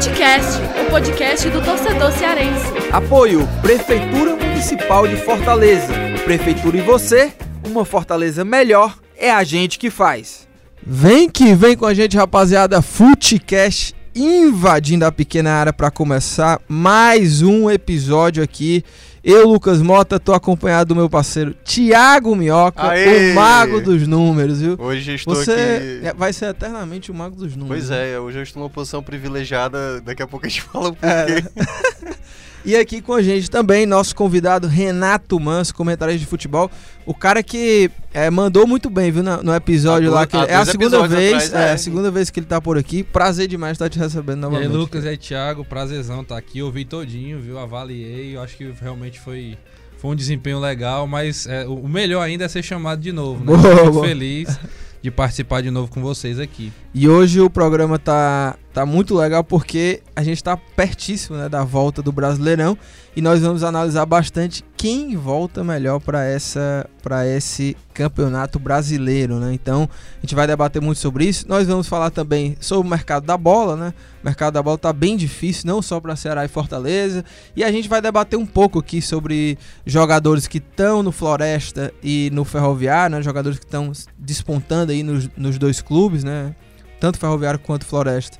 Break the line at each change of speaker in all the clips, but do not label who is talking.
Futecast, o podcast do torcedor cearense.
Apoio Prefeitura Municipal de Fortaleza. Prefeitura e você, uma Fortaleza melhor é a gente que faz. Vem que vem com a gente, rapaziada. Futecast invadindo a pequena área para começar mais um episódio aqui. Eu, Lucas Mota, tô acompanhado do meu parceiro Tiago Minhoca,
Aê!
o mago dos números, viu?
Hoje eu estou
Você
aqui.
vai ser eternamente o mago dos números.
Pois é, hoje eu estou numa posição privilegiada. Daqui a pouco a gente fala o
É. E aqui com a gente também nosso convidado Renato Manso, comentarista de futebol. O cara que é, mandou muito bem, viu, no, no episódio lá. Que é a segunda vez,
atrás,
é,
é.
a segunda vez que ele tá por aqui. Prazer demais estar te recebendo
E aí,
novamente.
Lucas e aí, Thiago, prazerzão tá aqui. Eu vi todinho, viu? Avaliei. Eu acho que realmente foi, foi um desempenho legal, mas é, o melhor ainda é ser chamado de novo, né?
Boa,
muito
boa.
feliz de participar de novo com vocês aqui.
E hoje o programa tá, tá muito legal porque a gente tá pertíssimo né, da volta do Brasileirão e nós vamos analisar bastante quem volta melhor para essa para esse campeonato brasileiro, né? Então, a gente vai debater muito sobre isso. Nós vamos falar também sobre o mercado da bola, né? O mercado da bola tá bem difícil, não só para Ceará e Fortaleza, e a gente vai debater um pouco aqui sobre jogadores que estão no Floresta e no Ferroviário, né? Jogadores que estão despontando aí nos, nos dois clubes, né? Tanto Ferroviário quanto Floresta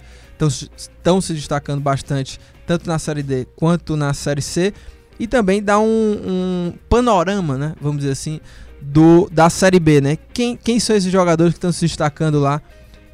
estão se destacando bastante, tanto na Série D quanto na Série C. E também dá um, um panorama, né? Vamos dizer assim, do, da Série B, né? Quem, quem são esses jogadores que estão se destacando lá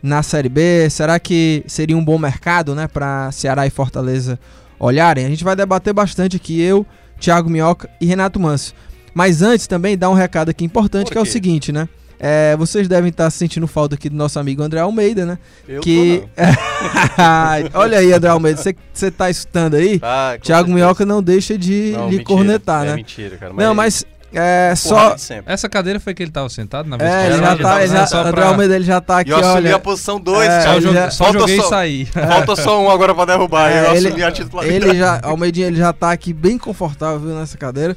na Série B? Será que seria um bom mercado, né? Para Ceará e Fortaleza olharem? A gente vai debater bastante aqui, eu, Thiago Minhoca e Renato Manso. Mas antes também dá um recado aqui importante,
Por
que é o seguinte, né? É, vocês devem estar sentindo falta aqui do nosso amigo André Almeida, né?
Eu
que
tô, não.
Olha aí, André Almeida, você- tá escutando aí?
Ah, certeza.
Minhoca não deixa de
Não,
lhe
mentira.
cornetar,
é
né?
mentira, cara.
Não, mas é só.
Essa cadeira foi que ele tava sentado na vez
É, ele já tá. Ele já,
só
André
pra-
Almeida ele já tá aqui,
eu assumi
olha.
a posição 2,
É,
Só,
cara.
já-
só
falta
joguei
só-. Falta só um agora pra derrubar.
É,
eu
ele-
assumi a titularidade.
Ele já, Almeidinha, ele já tá aqui bem confortável viu, nessa cadeira.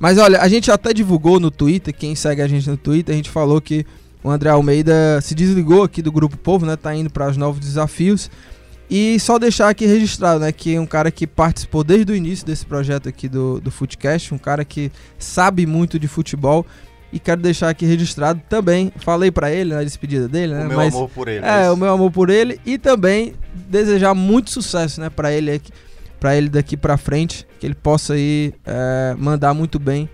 Mas olha, a gente até divulgou no Twitter, quem segue a gente no Twitter, a gente falou que o André Almeida se desligou aqui do Grupo Povo, né? Tá indo para os novos desafios. E só deixar aqui registrado, né? Que é um cara que participou desde o início desse projeto aqui do, do Footcast, um cara que sabe muito de futebol. E quero deixar aqui registrado também. Falei pra ele na despedida dele, né?
O meu
mas-
amor por ele.
é, o meu amor por ele e também desejar muito sucesso, né, para ele aqui, para ele daqui pra frente, que ele possa aí é, mandar muito bem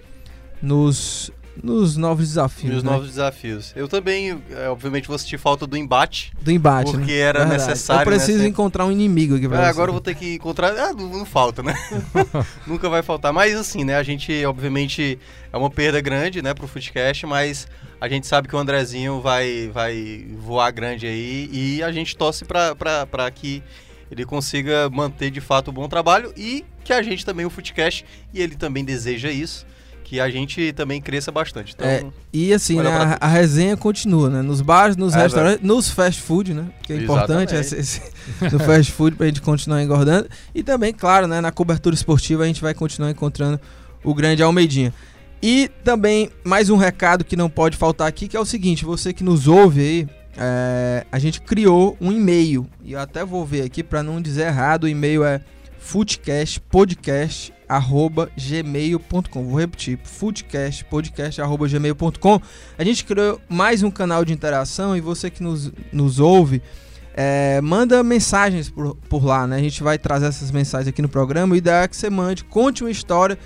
nos nos novos desafios,
E os
né,
novos desafios. Eu também, é, obviamente, vou sentir falta do embate.
do embate,
porque
né?
era
Verdade.
necessário,
Eu preciso
né,
encontrar um inimigo aqui pra
É,
você.
agora eu vou ter que encontrar. Ah, não, não falta, né? Nunca vai faltar. Mas assim, né? A gente, obviamente, é uma perda grande, né, pro Footcast, mas a gente sabe que o Andrezinho vai, vai voar grande aí e a gente torce pra que ele consiga manter de fato o bom trabalho e que a gente também, o Footcast, e ele também deseja isso, que a gente também cresça bastante. Então,
É, E assim, né, a, a resenha continua, né? Nos bares, nos
É,
restaurantes, nos fast food, né? Que é importante esse, esse- no fast food pra gente continuar engordando. E também, claro, né, na cobertura esportiva a gente vai continuar encontrando o grande Almeidinha. E também mais um recado que não pode faltar aqui, que é o seguinte, você que nos ouve aí, é, a gente criou um e-mail. E eu até vou ver aqui pra não dizer errado, o e-mail é foodcastpodcast@gmail.com. Vou repetir, foodcastpodcast@gmail.com. A gente criou mais um canal de interação e você que nos, nos ouve, é, manda mensagens por, por lá, né? A gente vai trazer essas mensagens aqui no programa. O ideal é que você mande, conte uma história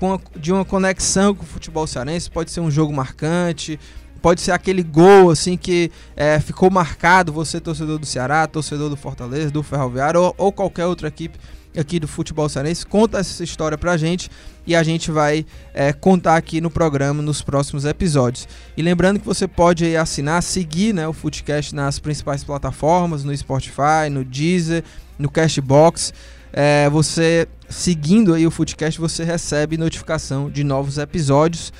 com a- de uma conexão com o futebol cearense. Pode ser um jogo marcante, pode ser aquele gol assim que é, ficou marcado. Você, torcedor do Ceará, torcedor do Fortaleza, do Ferroviário ou, ou qualquer outra equipe aqui do futebol cearense, conta essa história pra gente e a gente vai é, contar aqui no programa nos próximos episódios. E lembrando que você pode aí assinar, seguir né, o Footcast nas principais plataformas, no Spotify, no Deezer, no Cashbox. É, você seguindo aí o Footcast, você recebe notificação de novos episódios.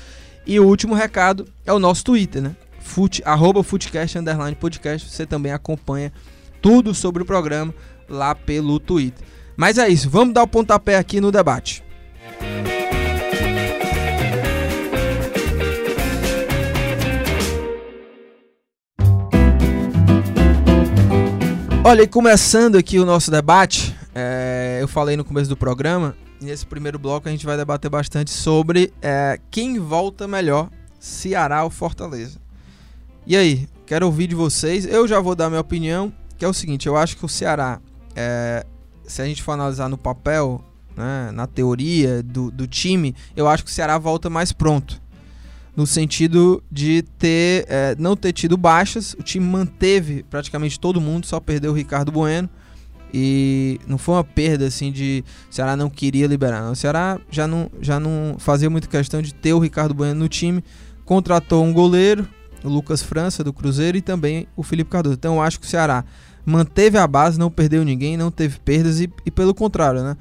E o último recado é o nosso Twitter, né? Foot, arroba Footcast underline podcast. Você também acompanha tudo sobre o programa lá pelo Twitter. Mas é isso, vamos dar o pontapé aqui no debate. Olha, e começando aqui o nosso debate, é, eu falei no começo do programa, nesse primeiro bloco a gente vai debater bastante sobre é, quem volta melhor, Ceará ou Fortaleza. E aí, quero ouvir de vocês. Eu já vou dar minha opinião, que é o seguinte: eu acho que o Ceará, é, se a gente for analisar no papel, né, na teoria do, do time, eu acho que o Ceará volta mais pronto no sentido de ter é, não ter tido baixas. O time manteve praticamente todo mundo, só perdeu o Ricardo Bueno. E não foi uma perda assim de o Ceará não queria liberar. Não. O Ceará já não, já não fazia muita questão de ter o Ricardo Bueno no time. Contratou um goleiro, o Lucas França do Cruzeiro e também o Felipe Cardoso. Então eu acho que o Ceará manteve a base, não perdeu ninguém, não teve perdas e, e pelo contrário, né?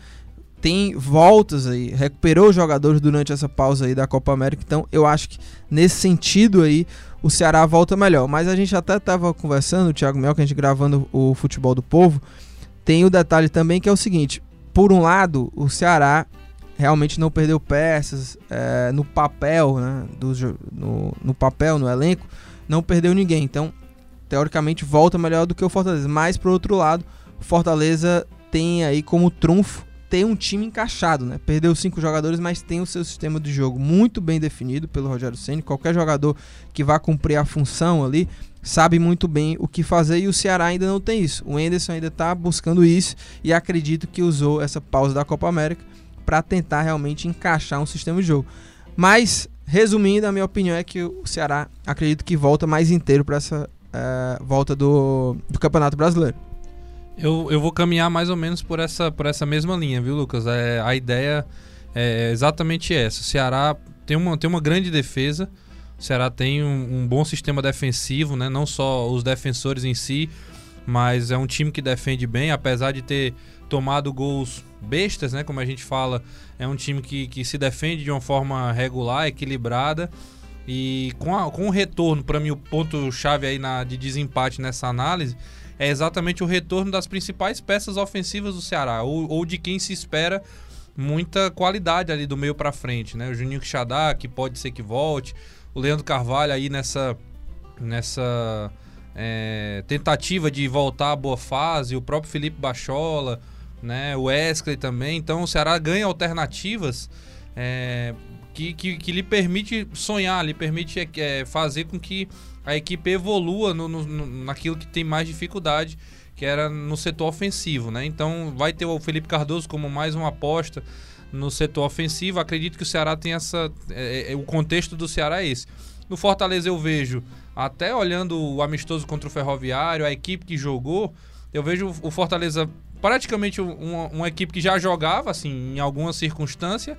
Tem voltas aí, recuperou os jogadores durante essa pausa aí da Copa América. Então eu acho que nesse sentido aí o Ceará volta melhor. Mas a gente até estava conversando, o Thiago Mel, que a gente gravando o futebol do povo tem o detalhe também que é o seguinte: por um lado, o Ceará realmente não perdeu peças é, no papel, né, do, no, no papel, no elenco, não perdeu ninguém. Então, teoricamente, volta melhor do que o Fortaleza. Mas, por outro lado, o Fortaleza tem aí como trunfo ter um time encaixado, né? Perdeu cinco jogadores, mas tem o seu sistema de jogo muito bem definido pelo Rogério Ceni. Qualquer jogador que vá cumprir a função ali sabe muito bem o que fazer e o Ceará ainda não tem isso. O Enderson ainda está buscando isso e acredito que usou essa pausa da Copa América para tentar realmente encaixar um sistema de jogo. Mas, resumindo, a minha opinião é que o Ceará acredito que volta mais inteiro para essa uh, volta do, do Campeonato Brasileiro.
Eu, eu vou caminhar mais ou menos por essa, por essa mesma linha, viu, Lucas? É, a ideia é exatamente essa. O Ceará tem uma, tem uma grande defesa, o Ceará tem um, um, bom sistema defensivo, né? não só os defensores em si, mas é um time que defende bem, apesar de ter tomado gols bestas, né? como a gente fala, é um time que, que se defende de uma forma regular, equilibrada. E com, a, com o retorno, para mim, o ponto-chave aí na, de desempate nessa análise é exatamente o retorno das principais peças ofensivas do Ceará, ou, ou de quem se espera muita qualidade ali do meio para frente, né? O Juninho Quixadá, que pode ser que volte, o Leandro Carvalho aí nessa, nessa é, tentativa de voltar à boa fase, o próprio Felipe Bachola, né, o Wesley também. Então o Ceará ganha alternativas é, que, que, que, lhe permite sonhar, lhe permite é, fazer com que a equipe evolua no, no, naquilo que tem mais dificuldade, que era no setor ofensivo. Né? Então vai ter o Felipe Cardoso como mais uma aposta no setor ofensivo. Acredito que o Ceará tem essa. É, é, o contexto do Ceará é esse. No Fortaleza eu vejo, até olhando o amistoso contra o Ferroviário, a equipe que jogou, eu vejo o Fortaleza praticamente uma, uma equipe que já jogava, assim, em alguma circunstância.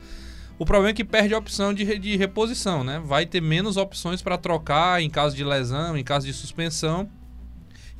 O problema é que perde a opção de, de reposição, né? Vai ter menos opções para trocar em caso de lesão, em caso de suspensão.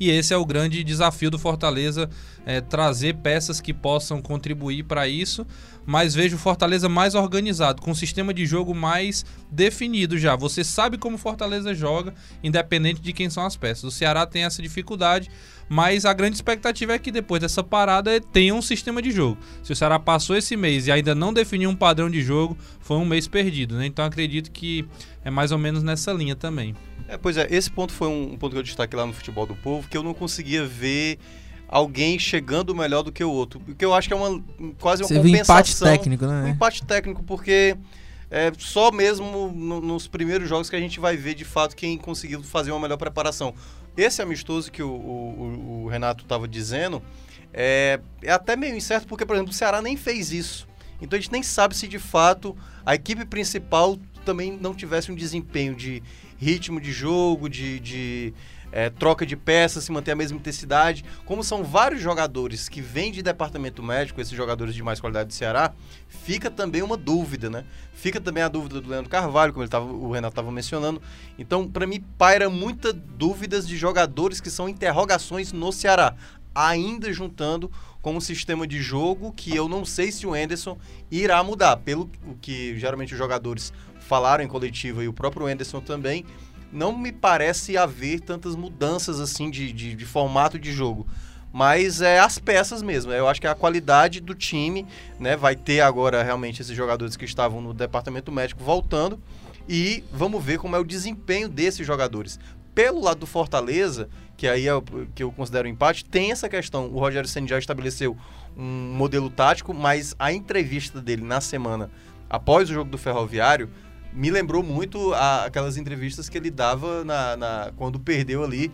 E esse é o grande desafio do Fortaleza, é, trazer peças que possam contribuir para isso mas vejo o Fortaleza mais organizado, com um sistema de jogo mais definido já. Você sabe como o Fortaleza joga, independente de quem são as peças. O Ceará tem essa dificuldade, mas a grande expectativa é que depois dessa parada tenha um sistema de jogo. Se o Ceará passou esse mês e ainda não definiu um padrão de jogo, foi um mês perdido, né? Então acredito que é mais ou menos nessa linha também.
É, pois é, esse ponto foi um ponto que eu destaquei lá no Futebol do Povo, que eu não conseguia ver alguém chegando melhor do que o outro. O que eu acho que é uma quase uma Você compensação. Um
empate técnico, né?
Um empate técnico, porque é só mesmo no, nos primeiros jogos que a gente vai ver de fato quem conseguiu fazer uma melhor preparação. Esse amistoso que o, o, o Renato estava dizendo é, é até meio incerto, porque, por exemplo, o Ceará nem fez isso. Então a gente nem sabe se de fato a equipe principal também não tivesse um desempenho de ritmo de jogo, de, de é, troca de peças, se manter a mesma intensidade. Como são vários jogadores que vêm de departamento médico, esses jogadores de mais qualidade do Ceará, fica também uma dúvida, né? Fica também a dúvida do Leandro Carvalho, como ele tava, o Renato estava mencionando. Então, para mim, paira muitas dúvidas de jogadores que são interrogações no Ceará, ainda juntando com um sistema de jogo que eu não sei se o Anderson irá mudar. Pelo que geralmente os jogadores falaram em coletiva e o próprio Anderson também, não me parece haver tantas mudanças assim de, de, de, formato de jogo. Mas é as peças mesmo. Eu acho que é a qualidade do time, né? Vai ter agora realmente esses jogadores que estavam no departamento médico voltando. E vamos ver como é o desempenho desses jogadores. pelo lado do Fortaleza, que aí é o que eu considero um empate, tem essa questão. O Rogério Senna já estabeleceu um modelo tático, mas a entrevista dele na semana após o jogo do Ferroviário me lembrou muito a- aquelas entrevistas que ele dava na, na- quando perdeu ali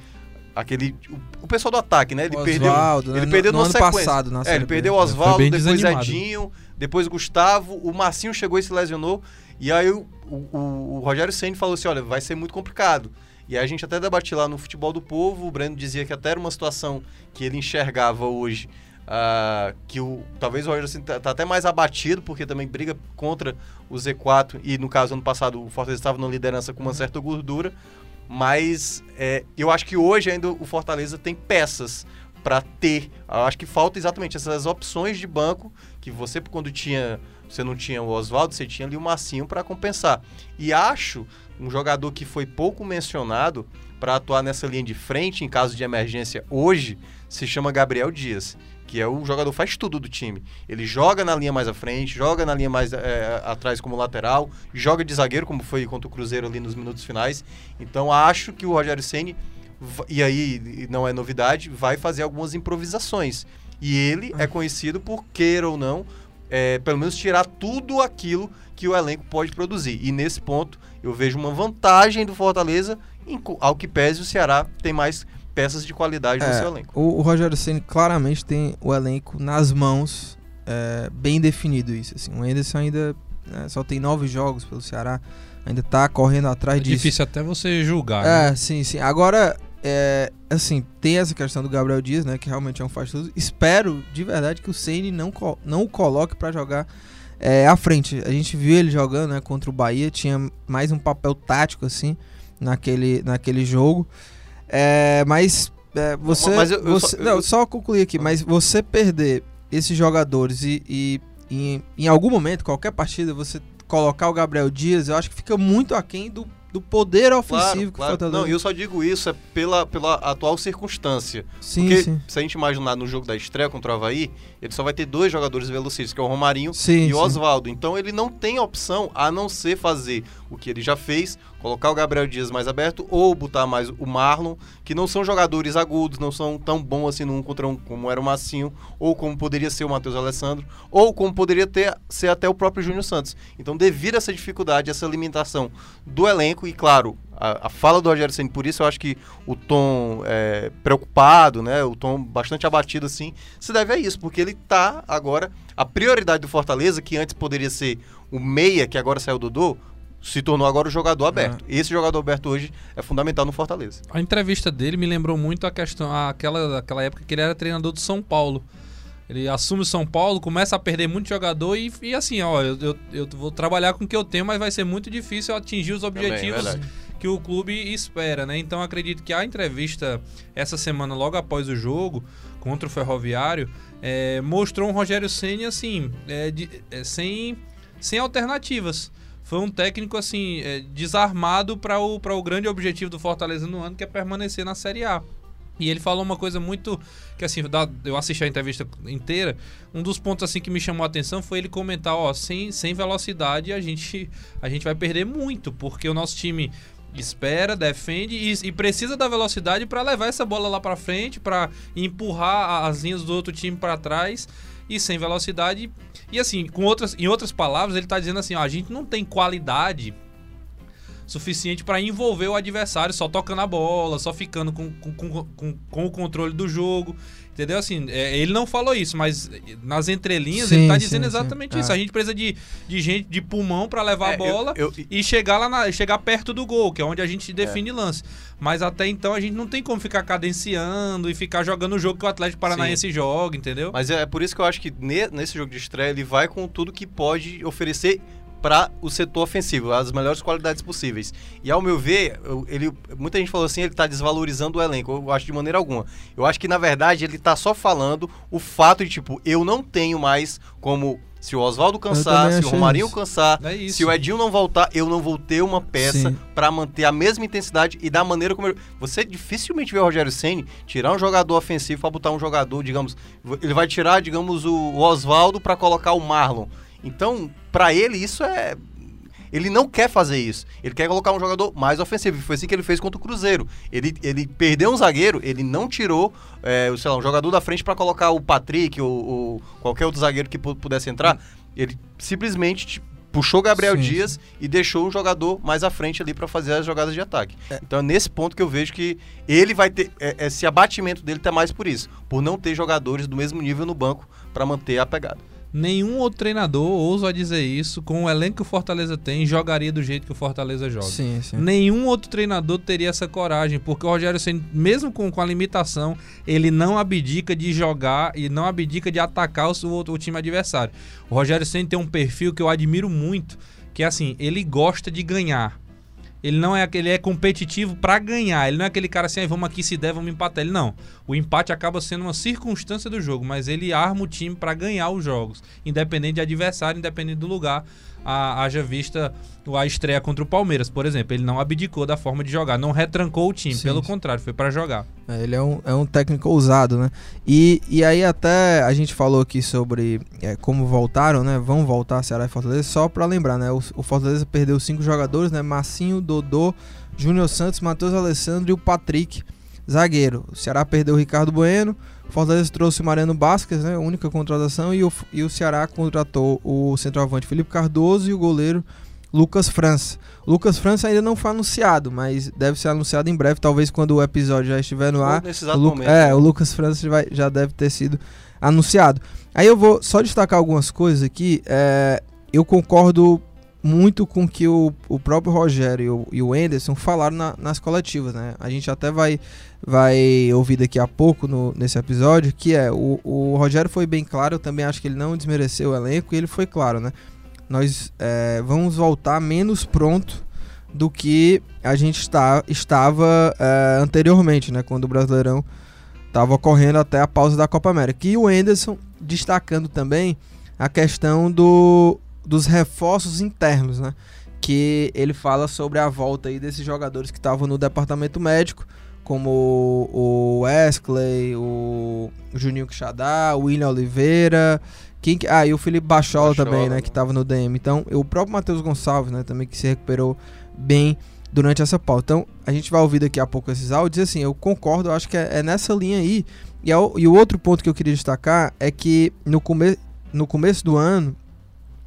aquele o, o pessoal do ataque, né? Ele
O
perdeu,
né?
ele
No-
perdeu
no
numa
ano
sequência.
passado, na
é, ele perdeu o Oswaldo, depois
desanimado.
Edinho, depois Gustavo, o Marcinho chegou e se lesionou e aí o, o, o Rogério Ceni falou assim, olha, vai ser muito complicado. E aí a gente até debatia lá no Futebol do Povo, o Breno dizia que até era uma situação que ele enxergava hoje, ah, que o, talvez o Rogério Ceni tá, tá até mais abatido, porque também briga contra o Z4, e no caso, ano passado, o Fortaleza estava na liderança com uma certa gordura, mas é, eu acho que hoje ainda o Fortaleza tem peças para ter. Eu acho que falta exatamente essas opções de banco que você quando tinha, você não tinha o Oswaldo, você tinha ali o Massinho para compensar. E acho um jogador que foi pouco mencionado para atuar nessa linha de frente em caso de emergência hoje se chama Gabriel Dias, que é o jogador faz tudo do time. Ele joga na linha mais à frente, joga na linha mais é, atrás como lateral, joga de zagueiro como foi contra o Cruzeiro ali nos minutos finais. Então acho que o Rogério Ceni e aí não é novidade, vai fazer algumas improvisações. E ele é conhecido por, queira ou não, é, pelo menos tirar tudo aquilo que o elenco pode produzir. E nesse ponto eu vejo uma vantagem do Fortaleza, ao que pese o Ceará tem mais peças de qualidade no
É,
seu elenco.
O, o Rogério Ceni claramente tem o elenco nas mãos, é, bem definido isso. Assim. O Anderson ainda né, só tem nove jogos pelo Ceará, ainda tá correndo atrás
É
disso.
difícil até você julgar. né?
É, sim, sim. Agora, é, assim, tem essa questão do Gabriel Dias, né, que realmente é um faz tudo. Espero de verdade que o Ceni não, não o coloque pra jogar é, à frente. A gente viu ele jogando, né, contra o Bahia, tinha mais um papel tático assim naquele, naquele jogo. É, mas é, você,
Mas eu- eu
você-
só-
não,
eu-
só concluir aqui, mas você perder esses jogadores e, e em, em algum momento, qualquer partida, você colocar o Gabriel Dias, eu acho que fica muito aquém do, do poder ofensivo que o Fortaleza.
Não, eu só digo isso é pela, pela atual circunstância.
Sim,
Porque
sim.
se a gente imaginar no jogo da estreia contra o Havaí, ele só vai ter dois jogadores velocistas, que é o Romarinho
Sim,
e o. Oswaldo. Então ele não tem opção a não ser fazer o que ele já fez, colocar o Gabriel Dias mais aberto ou botar mais o Marlon, que não são jogadores agudos, não são tão bons assim no um contra um como era o Massinho, ou como poderia ser o Matheus Alessandro, ou como poderia ter, ser até o próprio Júnior Santos. Então, devido a essa dificuldade, essa limitação do elenco, e claro, a, a fala do Rogério Ceni, por isso eu acho que o tom é, preocupado, né, o tom bastante abatido assim, se deve a isso, porque ele tá agora, a prioridade do Fortaleza, que antes poderia ser o meia, que agora saiu do Dodô, se tornou agora o jogador aberto. Esse jogador aberto hoje é fundamental no Fortaleza.
A entrevista dele me lembrou muito a questão, aquela, aquela época que ele era treinador do São Paulo. Ele assume o São Paulo, começa a perder muito jogador e, e assim, ó, eu, eu, eu vou trabalhar com o que eu tenho, mas vai ser muito difícil atingir os objetivos
verdade.
que o clube espera, né? Então acredito que a entrevista essa semana, logo após o jogo contra o Ferroviário, é, mostrou um Rogério Ceni assim, é, de- é, sem, sem alternativas. Foi um técnico assim é, desarmado para o, o grande objetivo do Fortaleza no ano, que é permanecer na Série A. E ele falou uma coisa muito que assim, eu assisti a entrevista inteira, um dos pontos assim que me chamou a atenção foi ele comentar, ó, sem, sem velocidade a gente a gente vai perder muito, porque o nosso time espera, defende e, e precisa da velocidade para levar essa bola lá para frente, para empurrar as linhas do outro time para trás e sem velocidade. E assim, com outras, em outras palavras, ele tá dizendo assim, ó, a gente não tem qualidade suficiente para envolver o adversário só tocando a bola, só ficando com, com, com, com o controle do jogo. Entendeu? Assim, é, ele não falou isso, mas nas entrelinhas
Sim,
ele tá
sim,
dizendo
sim.
exatamente
É.
isso. A gente precisa de, de gente de pulmão para levar
É,
a bola
eu- eu-
e chegar lá na- chegar perto do gol, que é onde a gente define lance. Mas até então a gente não tem como ficar cadenciando e ficar jogando o jogo que o Atlético Paranaense joga, entendeu?
Mas é por isso que eu acho que ne- nesse jogo de estreia ele vai com tudo que pode oferecer para o setor ofensivo, as melhores qualidades possíveis. E ao meu ver, eu- ele, muita gente falou assim, ele está desvalorizando o elenco. Eu acho de maneira alguma. Eu acho que na verdade ele está só falando o fato de tipo, eu não tenho mais como se o Oswaldo cansar, se o Romarinho
isso.
cansar,
É
se o Edinho não voltar, eu não vou ter uma peça para manter a mesma intensidade e da maneira como ele... você dificilmente vê o Rogério Ceni tirar um jogador ofensivo para botar um jogador, digamos, ele vai tirar, digamos, o Oswaldo para colocar o Marlon. Então, para ele isso é ele não quer fazer isso. Ele quer colocar um jogador mais ofensivo. E foi assim que ele fez contra o Cruzeiro. Ele, ele perdeu um zagueiro, ele não tirou, é, sei lá, um jogador da frente para colocar o Patrick ou, ou, qualquer outro zagueiro que pudesse entrar. Ele simplesmente puxou Gabriel
Sim,
Dias e deixou um jogador mais à frente ali para fazer as jogadas de ataque.
É.
Então é nesse ponto que eu vejo que ele vai ter é, esse abatimento dele tá mais por isso, por não ter jogadores do mesmo nível no banco para manter a pegada.
Nenhum outro treinador, ouso a dizer isso, com o elenco que o Fortaleza tem, jogaria do jeito que o Fortaleza joga.
Sim, sim.
Nenhum outro treinador teria essa coragem, porque o Rogério Ceni, mesmo com, com a limitação, ele não abdica de jogar e não abdica de atacar o, o, o time adversário. O Rogério Ceni tem um perfil que eu admiro muito, que é assim, ele gosta de ganhar. Ele não é aquele é competitivo para ganhar. Ele não é aquele cara assim, ah, vamos aqui se der, vamos empatar. Ele não. O empate acaba sendo uma circunstância do jogo, mas ele arma o time para ganhar os jogos, independente de adversário, independente do lugar. A, haja vista a estreia contra o Palmeiras, por exemplo. Ele não abdicou da forma de jogar, não retrancou o time,
Sim,
pelo
sim.
contrário, foi para jogar.
É, ele é um, é um técnico ousado, né? E, e aí até a gente falou aqui sobre é, como voltaram, né? Vão voltar Ceará e Fortaleza, só pra lembrar, né? O, o Fortaleza perdeu cinco jogadores, né? Massinho, Dodô, Júnior Santos, Matheus Alessandro e o Patrick, zagueiro. O Ceará perdeu o Ricardo Bueno, o Fortaleza trouxe o Mariano Basques, né? Única contratação, e o, e o Ceará contratou o centroavante Felipe Cardoso e o goleiro Lucas França. O Lucas França ainda não foi anunciado, mas deve ser anunciado em breve, talvez quando o episódio já estiver no ar.
Nesse
O
exato
Lu-
momento.
É, o Lucas França vai- já deve ter sido anunciado. Aí eu vou só destacar algumas coisas aqui. É, eu concordo muito com o que o, o próprio Rogério e o, e o Anderson falaram na- nas coletivas, né? A gente até vai, vai ouvir daqui a pouco no- nesse episódio, que é, o, o Rogério foi bem claro, eu também acho que ele não desmereceu o elenco, e ele foi claro, né? Nós é, vamos voltar menos pronto do que a gente está, estava é, anteriormente, né? Quando o Brasileirão estava ocorrendo até a pausa da Copa América. E o Enderson destacando também a questão do, dos reforços internos, né? Que ele fala sobre a volta aí desses jogadores que estavam no departamento médico, como o o Wesley, o Juninho Quixadá, o William Oliveira, quem que- ah, e o Felipe Bachola,
Bachola,
também, né?
né?
Que estava no DM. Então, o próprio Matheus Gonçalves, né? Também que se recuperou bem durante essa pauta. Então, a gente vai ouvir daqui a pouco esses áudios. Assim, eu concordo, eu acho que é, é nessa linha aí. E, é o- e o outro ponto que eu queria destacar é que no, come, no começo do ano,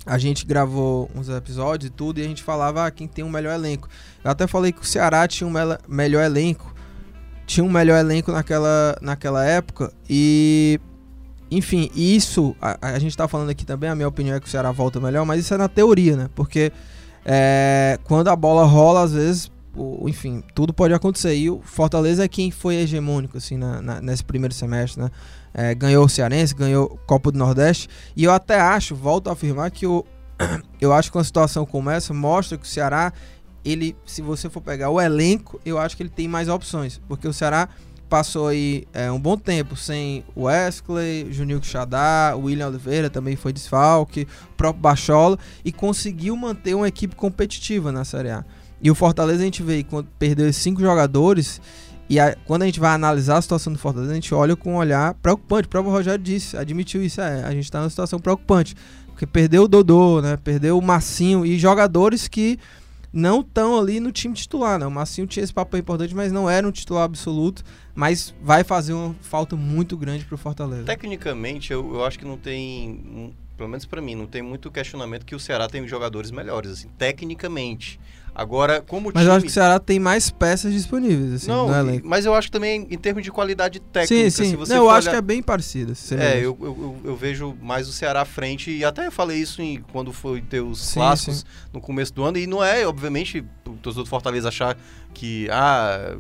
a gente gravou uns episódios e tudo, e a gente falava ah, quem tem um melhor elenco. Eu até falei que o Ceará tinha um melhor elenco. Tinha um melhor elenco naquela, naquela época. E. Enfim, isso. A, a gente tá falando aqui também, a minha opinião é que o Ceará volta melhor, mas isso é na teoria, né? Porque é, quando a bola rola, às vezes, o- enfim, tudo pode acontecer. E o Fortaleza é quem foi hegemônico, assim, na- na- nesse primeiro semestre, né? É, ganhou o Cearense, ganhou Copa do Nordeste. E eu até acho, volto a afirmar, que o, eu acho que uma situação como essa mostra que o Ceará, ele, se você for pegar o elenco, eu acho que ele tem mais opções. Porque o Ceará passou aí é, um bom tempo sem Wesley, Juninho Quixadá, o William Oliveira também foi desfalque, próprio Bachola, e conseguiu manter uma equipe competitiva na Série A. E o Fortaleza a gente vê quando perdeu cinco jogadores, e a- quando a gente vai analisar a situação do Fortaleza, a gente olha com um olhar preocupante. O próprio Rogério disse, admitiu isso, é, a gente está numa situação preocupante. Porque perdeu o Dodô, né? Perdeu o Massinho e jogadores que não estão ali no time titular, né? O Massinho tinha esse papel importante, mas não era um titular absoluto. Mas vai fazer uma falta muito grande pro Fortaleza.
Tecnicamente, eu, eu acho que não tem, pelo menos pra mim, não tem muito questionamento que o Ceará tem jogadores melhores, assim, tecnicamente. Agora, como
Mas
time...
eu acho que o Ceará tem mais peças disponíveis, assim,
não,
no elenco.
mas eu acho que também em termos de qualidade
Sim,
técnica,
sim.
se você
Não, eu
for
acho
olhar-
que é bem me
É, eu, eu, eu- vejo mais o Ceará à frente, e até eu falei isso em, quando foi ter os
Sim,
clássicos
sim.
no começo do ano, e não é, obviamente, o torcedor do Fortaleza achar que, ah,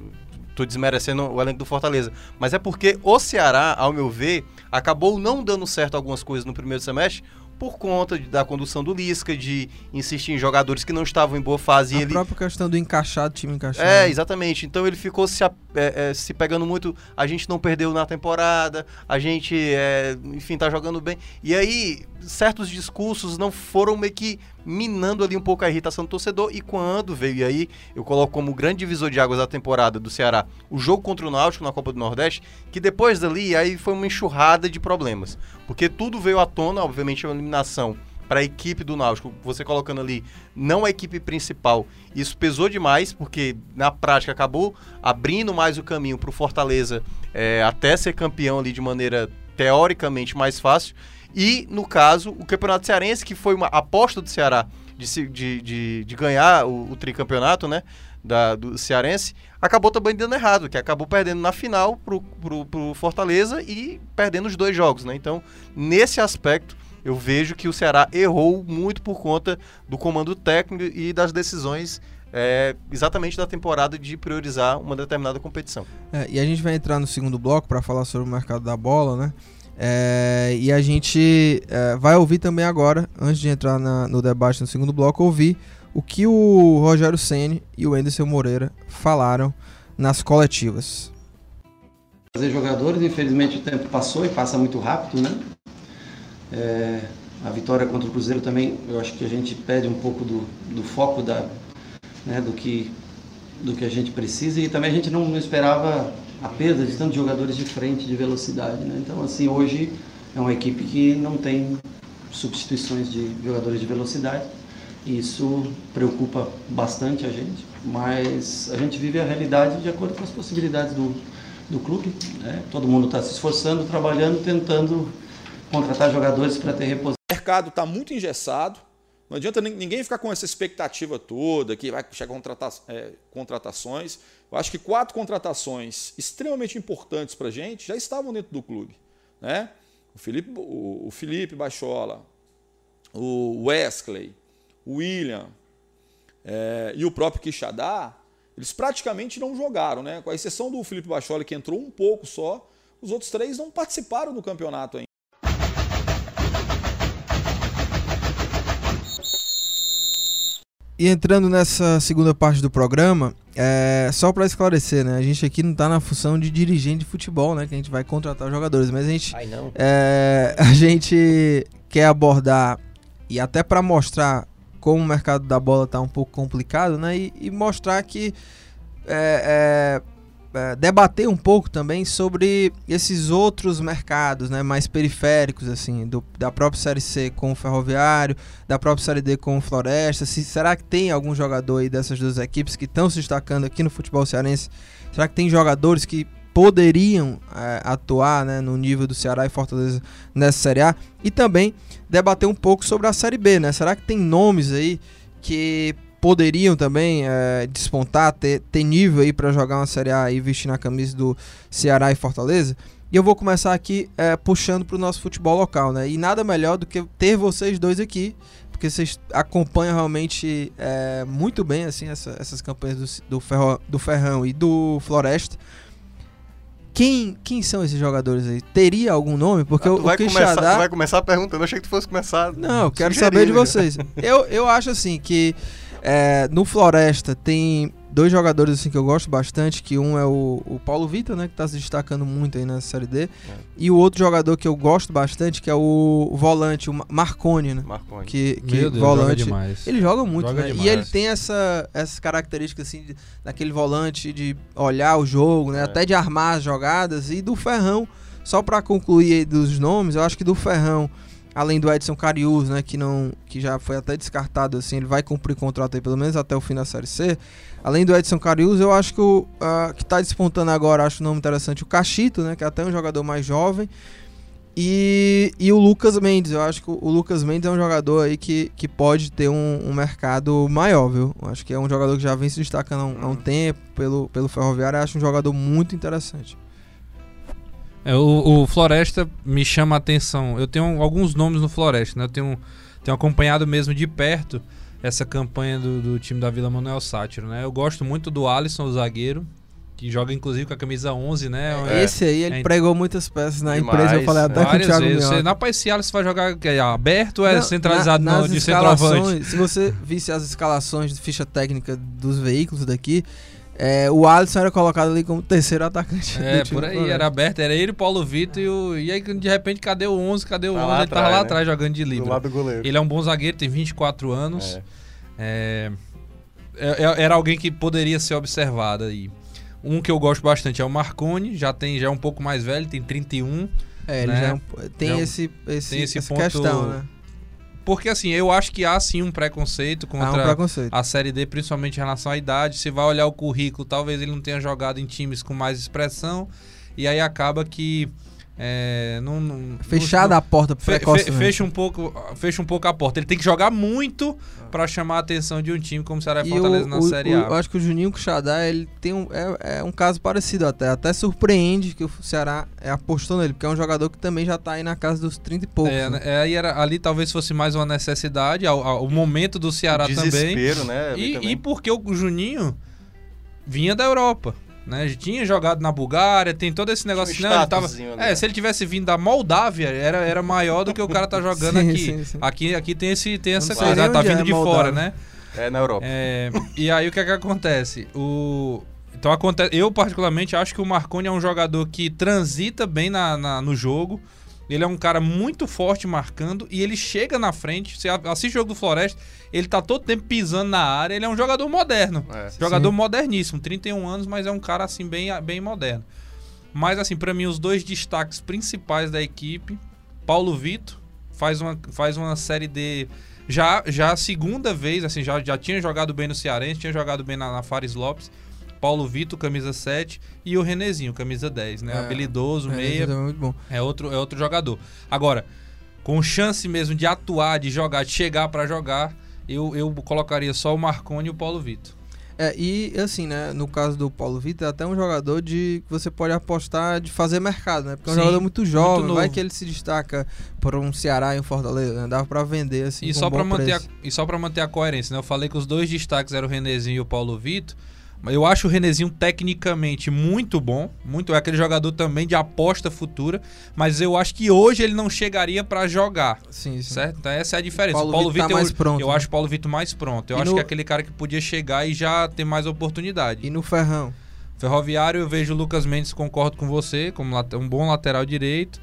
tô desmerecendo o elenco do Fortaleza, mas é porque o Ceará, ao meu ver, acabou não dando certo algumas coisas no primeiro semestre, por conta de- da condução do Lisca, de insistir em jogadores que não estavam em boa fase,
A
e ele...
própria questão do encaixado, time encaixado.
É, exatamente. Então ele ficou se, é, é, se pegando muito. A gente não perdeu na temporada, a gente, é, enfim, tá jogando bem. E aí, certos discursos não foram meio que minando ali um pouco a irritação do torcedor. E quando veio, e aí eu coloco como grande divisor de águas da temporada do Ceará o jogo contra o Náutico na Copa do Nordeste, que depois dali aí foi uma enxurrada de problemas. Porque tudo veio à tona, obviamente, a eliminação para a equipe do Náutico, você colocando ali não a equipe principal, isso pesou demais, porque na prática acabou abrindo mais o caminho para o Fortaleza é, até ser campeão ali de maneira teoricamente mais fácil. E, no caso, o Campeonato Cearense, que foi uma aposta do Ceará de, de, de, de ganhar o, o tricampeonato, né? Da, do Cearense, acabou também dando errado, que acabou perdendo na final pro, pro, pro Fortaleza e perdendo os dois jogos, né? Então, nesse aspecto, eu vejo que o Ceará errou muito por conta do comando técnico e das decisões é, exatamente da temporada de priorizar uma determinada competição.
É, e a gente vai entrar no segundo bloco para falar sobre o mercado da bola, né? É, e a gente é, vai ouvir também agora, antes de entrar na, no debate no segundo bloco, ouvir o que o Rogério Ceni e o Anderson Moreira falaram nas coletivas.
Fazer jogadores, infelizmente o tempo passou e passa muito rápido, né? É, a vitória contra o Cruzeiro também, eu acho que a gente perde um pouco do, do foco da, né, do, que, do que a gente precisa e também a gente não, não esperava a perda de tantos jogadores de frente, de velocidade. Né? Então, assim, hoje é uma equipe que não tem substituições de jogadores de velocidade. Isso preocupa bastante a gente, mas a gente vive a realidade de acordo com as possibilidades do, do clube. Né? Todo mundo está se esforçando, trabalhando, tentando contratar jogadores para ter reposição.
O mercado está muito engessado. Não adianta ninguém ficar com essa expectativa toda que vai chegar contrata é, contratações. Eu acho que quatro contratações extremamente importantes para a gente já estavam dentro do clube. Né? O, Felipe, o, o Felipe Bachola, o Wesley, o William é, e o próprio Quixadá, eles praticamente não jogaram, né? com a exceção do Felipe Bachola, que entrou um pouco só, os outros três não participaram do campeonato ainda.
E entrando nessa segunda parte do programa, é, só para esclarecer, né? A gente aqui não tá na função de dirigente de futebol, né? Que a gente vai contratar jogadores, mas a gente,
Ai,
é, a gente quer abordar e até para mostrar como o mercado da bola tá um pouco complicado, né? E, e mostrar que é, é debater um pouco também sobre esses outros mercados, né, mais periféricos assim, do, da própria série C com o Ferroviário, da própria série D com o Floresta. Se, será que tem algum jogador aí dessas duas equipes que estão se destacando aqui no futebol cearense? Será que tem jogadores que poderiam é, atuar né, no nível do Ceará e Fortaleza nessa série A? E também debater um pouco sobre a série B, né? Será que tem nomes aí que poderiam também é, despontar, ter, ter nível aí para jogar uma Série A e vestir na camisa do Ceará e Fortaleza. E eu vou começar aqui é, puxando para o nosso futebol local, né? E nada melhor do que ter vocês dois aqui, porque vocês acompanham realmente é, muito bem assim essa, essas campanhas do, do, Ferro, do Ferrão e do Floresta. Quem, quem são esses jogadores aí? Teria algum nome? Porque ah, o,
vai
o
começar, tu vai começar a pergunta, eu achei que tu fosse começar.
Não, eu quero saber de vocês. eu, eu acho assim que é, no Floresta tem dois jogadores assim que eu gosto bastante, que um é o, o Paulo Vitor, né, que está se destacando muito aí na Série D, é. e o outro jogador que eu gosto bastante, que é o volante, o Marconi, né?
Marconi.
Que, que
Meu Deus,
volante,
joga demais.
ele joga muito,
Joga
né?
demais.
E ele tem essa essas características assim de, daquele volante de olhar o jogo, né,
É.
até de armar as jogadas e do Ferrão, só para concluir aí dos nomes, eu acho que do Ferrão além do Edson Carius, né, que não que já foi até descartado assim, ele vai cumprir contrato aí pelo menos até o fim da série C. Além do Edson Carius, eu acho que o ah, que tá despontando agora, acho o nome interessante, o Cachito, né, que é até um jogador mais jovem. E, e o Lucas Mendes, eu acho que o, o Lucas Mendes é um jogador aí que, que pode ter um, um mercado maior, viu? Eu acho que é um jogador que já vem se destacando há um, há um tempo pelo, pelo Ferroviário, eu acho um jogador muito interessante.
É, o, o Floresta me chama a atenção. Eu tenho alguns nomes no Floresta, né? Eu tenho, tenho acompanhado mesmo de perto essa campanha do, do time da Vila Manuel Sátiro, né? Eu gosto muito do Alisson, o zagueiro, que joga inclusive com a camisa 11, né?
É.
Esse aí, ele
É.
pregou muitas peças na
Demais,
empresa, eu falei até com o
Várias
Thiago
vezes. Você, na esse Alisson vai jogar é, aberto ou é
Não,
centralizado
na-
no,
nas
de centroavante?
escalações, Se você visse as escalações de ficha técnica dos veículos daqui, é, o Alisson era colocado ali como terceiro atacante.
É,
do time
por
do
aí,
Floresta.
era aberto, era ele, Paulo Vitor e o. E aí, de repente, cadê o 11? Cadê o
Tá
11?
lá
ele tava
atrás,
lá
né?
atrás jogando de
Do
livre.
lado do goleiro.
Ele é um bom zagueiro, tem 24 anos.
É.
É, é- é- era alguém que poderia ser observado aí. Um que eu gosto bastante é o Marconi, já tem já é um pouco mais velho, tem 31.
É, ele
né?
já é um- tem
Já
esse, esse,
tem esse
essa
ponto-
questão, né?
Porque assim, eu acho que há sim um preconceito
Há um
contra
preconceito.
a Série D, principalmente em relação à idade. Você vai olhar o currículo, talvez ele não tenha jogado em times com mais expressão, e aí acaba que. É, não, não-
Fechada
não-
a porta
Fe- fe- fecha, um pouco, fecha um pouco a porta. Ele tem que jogar muito pra chamar a atenção de um time como o Ceará e
E
Fortaleza
o-
na
o-
Série
o-
A.
eu acho que o Juninho Quixadá, ele tem um, é, é um caso parecido até. Até surpreende que o Ceará é, apostou nele, porque é um jogador que também já tá aí na casa dos 30 e poucos.
É,
né?
é, aí era, ali talvez fosse mais uma necessidade, ao- ao- o momento do Ceará também.
Desespero, né?
E,
também.
e porque o Juninho vinha da Europa. Né? Tinha jogado na Bulgária, tem todo esse negócio.
Um
não, tava, é,
né?
se ele tivesse vindo da Moldávia, era, era maior do que o cara tá jogando
Sim,
aqui.
sim, sim.
Aqui. Aqui tem, esse, tem essa
Não
coisa, tá
onde é
vindo de fora, né?
É na Europa.
É, e aí o que é que acontece? O, então acontece, eu particularmente acho que o Marconi é um jogador que transita bem na, na- no jogo. Ele é um cara muito forte marcando e ele chega na frente. Você assiste o jogo do Floresta, ele tá todo tempo pisando na área. Ele é um jogador moderno.
É.
Jogador
Sim.
moderníssimo, 31 anos, mas é um cara assim bem, bem moderno. Mas assim, pra mim os dois destaques principais da equipe, Paulo Vitor faz uma, faz uma série D já já a segunda vez, assim, já, já tinha jogado bem no Cearense, tinha jogado bem na, na Fares Lopes. Paulo Vitor, camisa 7, e o Renezinho, camisa 10, né?
É,
Habilidoso, meia,
é
é outro, é outro jogador. Agora, com chance mesmo de atuar, de jogar, de chegar pra jogar, eu, eu colocaria só o Marconi e o Paulo Vitor.
É, e assim, né, no caso do Paulo Vitor, é até um jogador de que você pode apostar de fazer mercado, né? Porque é um jogador muito jovem,
muito
vai que ele se destaca por um Ceará e um Fortaleza, né? Dava pra vender assim
E só,
um bom
manter a, e só pra manter a coerência, né? Eu falei que os dois destaques eram o Renezinho e o Paulo Vitor. Mas eu acho o Renezinho tecnicamente muito bom. Muito, é aquele jogador também de aposta futura. Mas eu acho que hoje ele não chegaria pra jogar.
Sim, sim.
Certo? Então essa é a diferença.
Paulo
o Paulo
Vitor tá
Vitor,
mais
eu,
pronto,
eu
né?
acho o Paulo Vitor mais pronto. Eu
E
acho
no-
que é aquele cara que podia chegar e já ter mais oportunidade.
E no Ferrão?
Ferroviário, eu vejo o Lucas Mendes, concordo com você, como um bom lateral direito.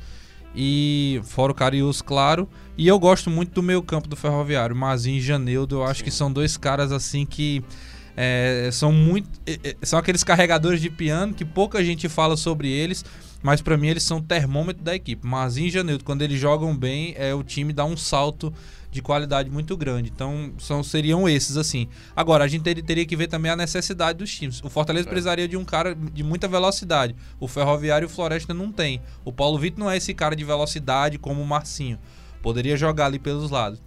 E fora o Carius, claro. E eu gosto muito do meio campo do Ferroviário. Mazinho e Janildo, eu acho que são dois caras assim que é, são muito. é, é, são aqueles carregadores de piano que pouca gente fala sobre eles. Mas pra mim eles são o termômetro da equipe. Mazinho e Janildo, quando eles jogam bem, é o time dá um salto de qualidade muito grande. Então são, seriam esses assim. Agora, a gente ter- teria que ver também a necessidade dos times. O Fortaleza
É.
precisaria de um cara de muita velocidade. O Ferroviário e o Floresta não tem. O Paulo Vitor não é esse cara de velocidade como o Marcinho. Poderia jogar ali pelos lados.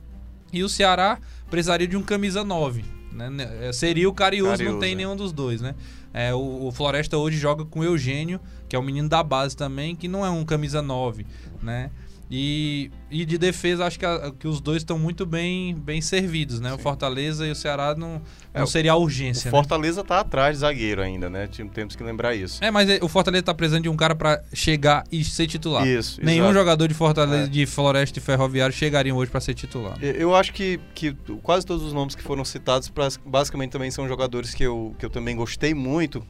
E o Ceará precisaria de um camisa 9. Né? Ne- Seria o Carius, não tem
é.
nenhum dos dois, né? É, o, o Floresta hoje joga com o Eugênio, que é o menino da base também, que não é um camisa 9, né? E, e de defesa, acho que, a- que os dois estão muito bem, bem servidos, né? O Fortaleza e o Ceará não,
É,
não
o-
seria a
O
urgência, né?
Fortaleza tá atrás de zagueiro ainda, né? Temos que lembrar isso.
É, mas é, o Fortaleza tá precisando de um cara pra chegar e ser titular.
Isso,
Nenhum
exato.
jogador de Fortaleza,
É.
de Floresta e Ferroviário chegariam hoje pra ser titular.
Eu- Eu acho que, que quase todos os nomes que foram citados basicamente também são jogadores que eu, que eu também gostei muito.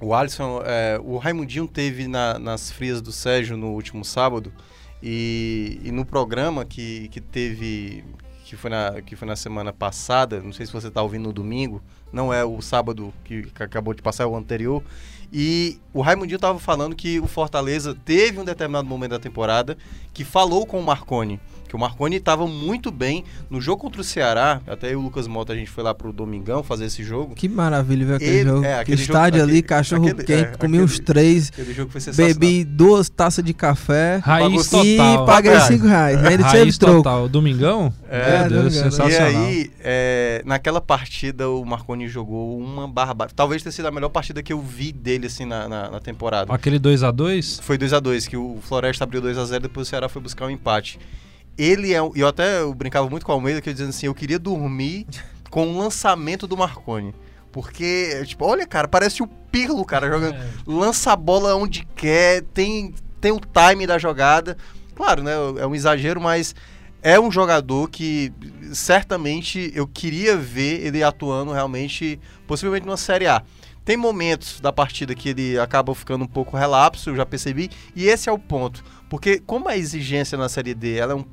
O Alisson, é, o Raimundinho teve na- nas frias do Sérgio no último sábado e, e no programa que, que teve, que foi, na, que foi na semana passada, não sei se você está ouvindo no domingo, não é o sábado que, acabou de passar, é o anterior. E o Raimundinho estava falando que o Fortaleza teve um determinado momento da temporada que falou com o Marconi. Que o Marconi estava muito bem no jogo contra o Ceará. Até eu e o Lucas Mota, a gente foi lá pro Domingão fazer esse jogo.
Que maravilha ver aquele
Ele-
jogo.
é, aquele
Estádio
jogo-
ali,
aquele-
cachorro
aquele-
quente,
é,
comi
aquele-
uns três,
Aquele jogo foi sensacional.
bebi duas taças de café
Raiz
e
total.
paguei
Papai.
cinco reais. Ainda teve
Raiz
troco.
total. Domingão?
É,
Meu Deus,
Domingão.
E
sensacional.
aí, é, naquela partida, o Marconi jogou uma barbaridade. Talvez tenha sido a melhor partida que eu vi dele, assim, na, na, na temporada.
Aquele 2x2?
Foi 2 a 2 que o Floresta abriu 2 a 0 depois o Ceará foi buscar um empate. Ele é. um- E eu até eu brincava muito com o Almeida, que eu dizendo assim: eu queria dormir com o lançamento do Marconi. Porque, tipo, olha, cara, parece o Pirlo, cara, jogando. Lança a bola onde quer, tem, tem o time da jogada. Claro, né? É um exagero, mas é um jogador que certamente eu queria ver ele atuando realmente, possivelmente numa Série A. Tem momentos da partida que ele acaba ficando um pouco relapso, eu já percebi, e esse é o ponto. Porque como a exigência na Série D ela é um,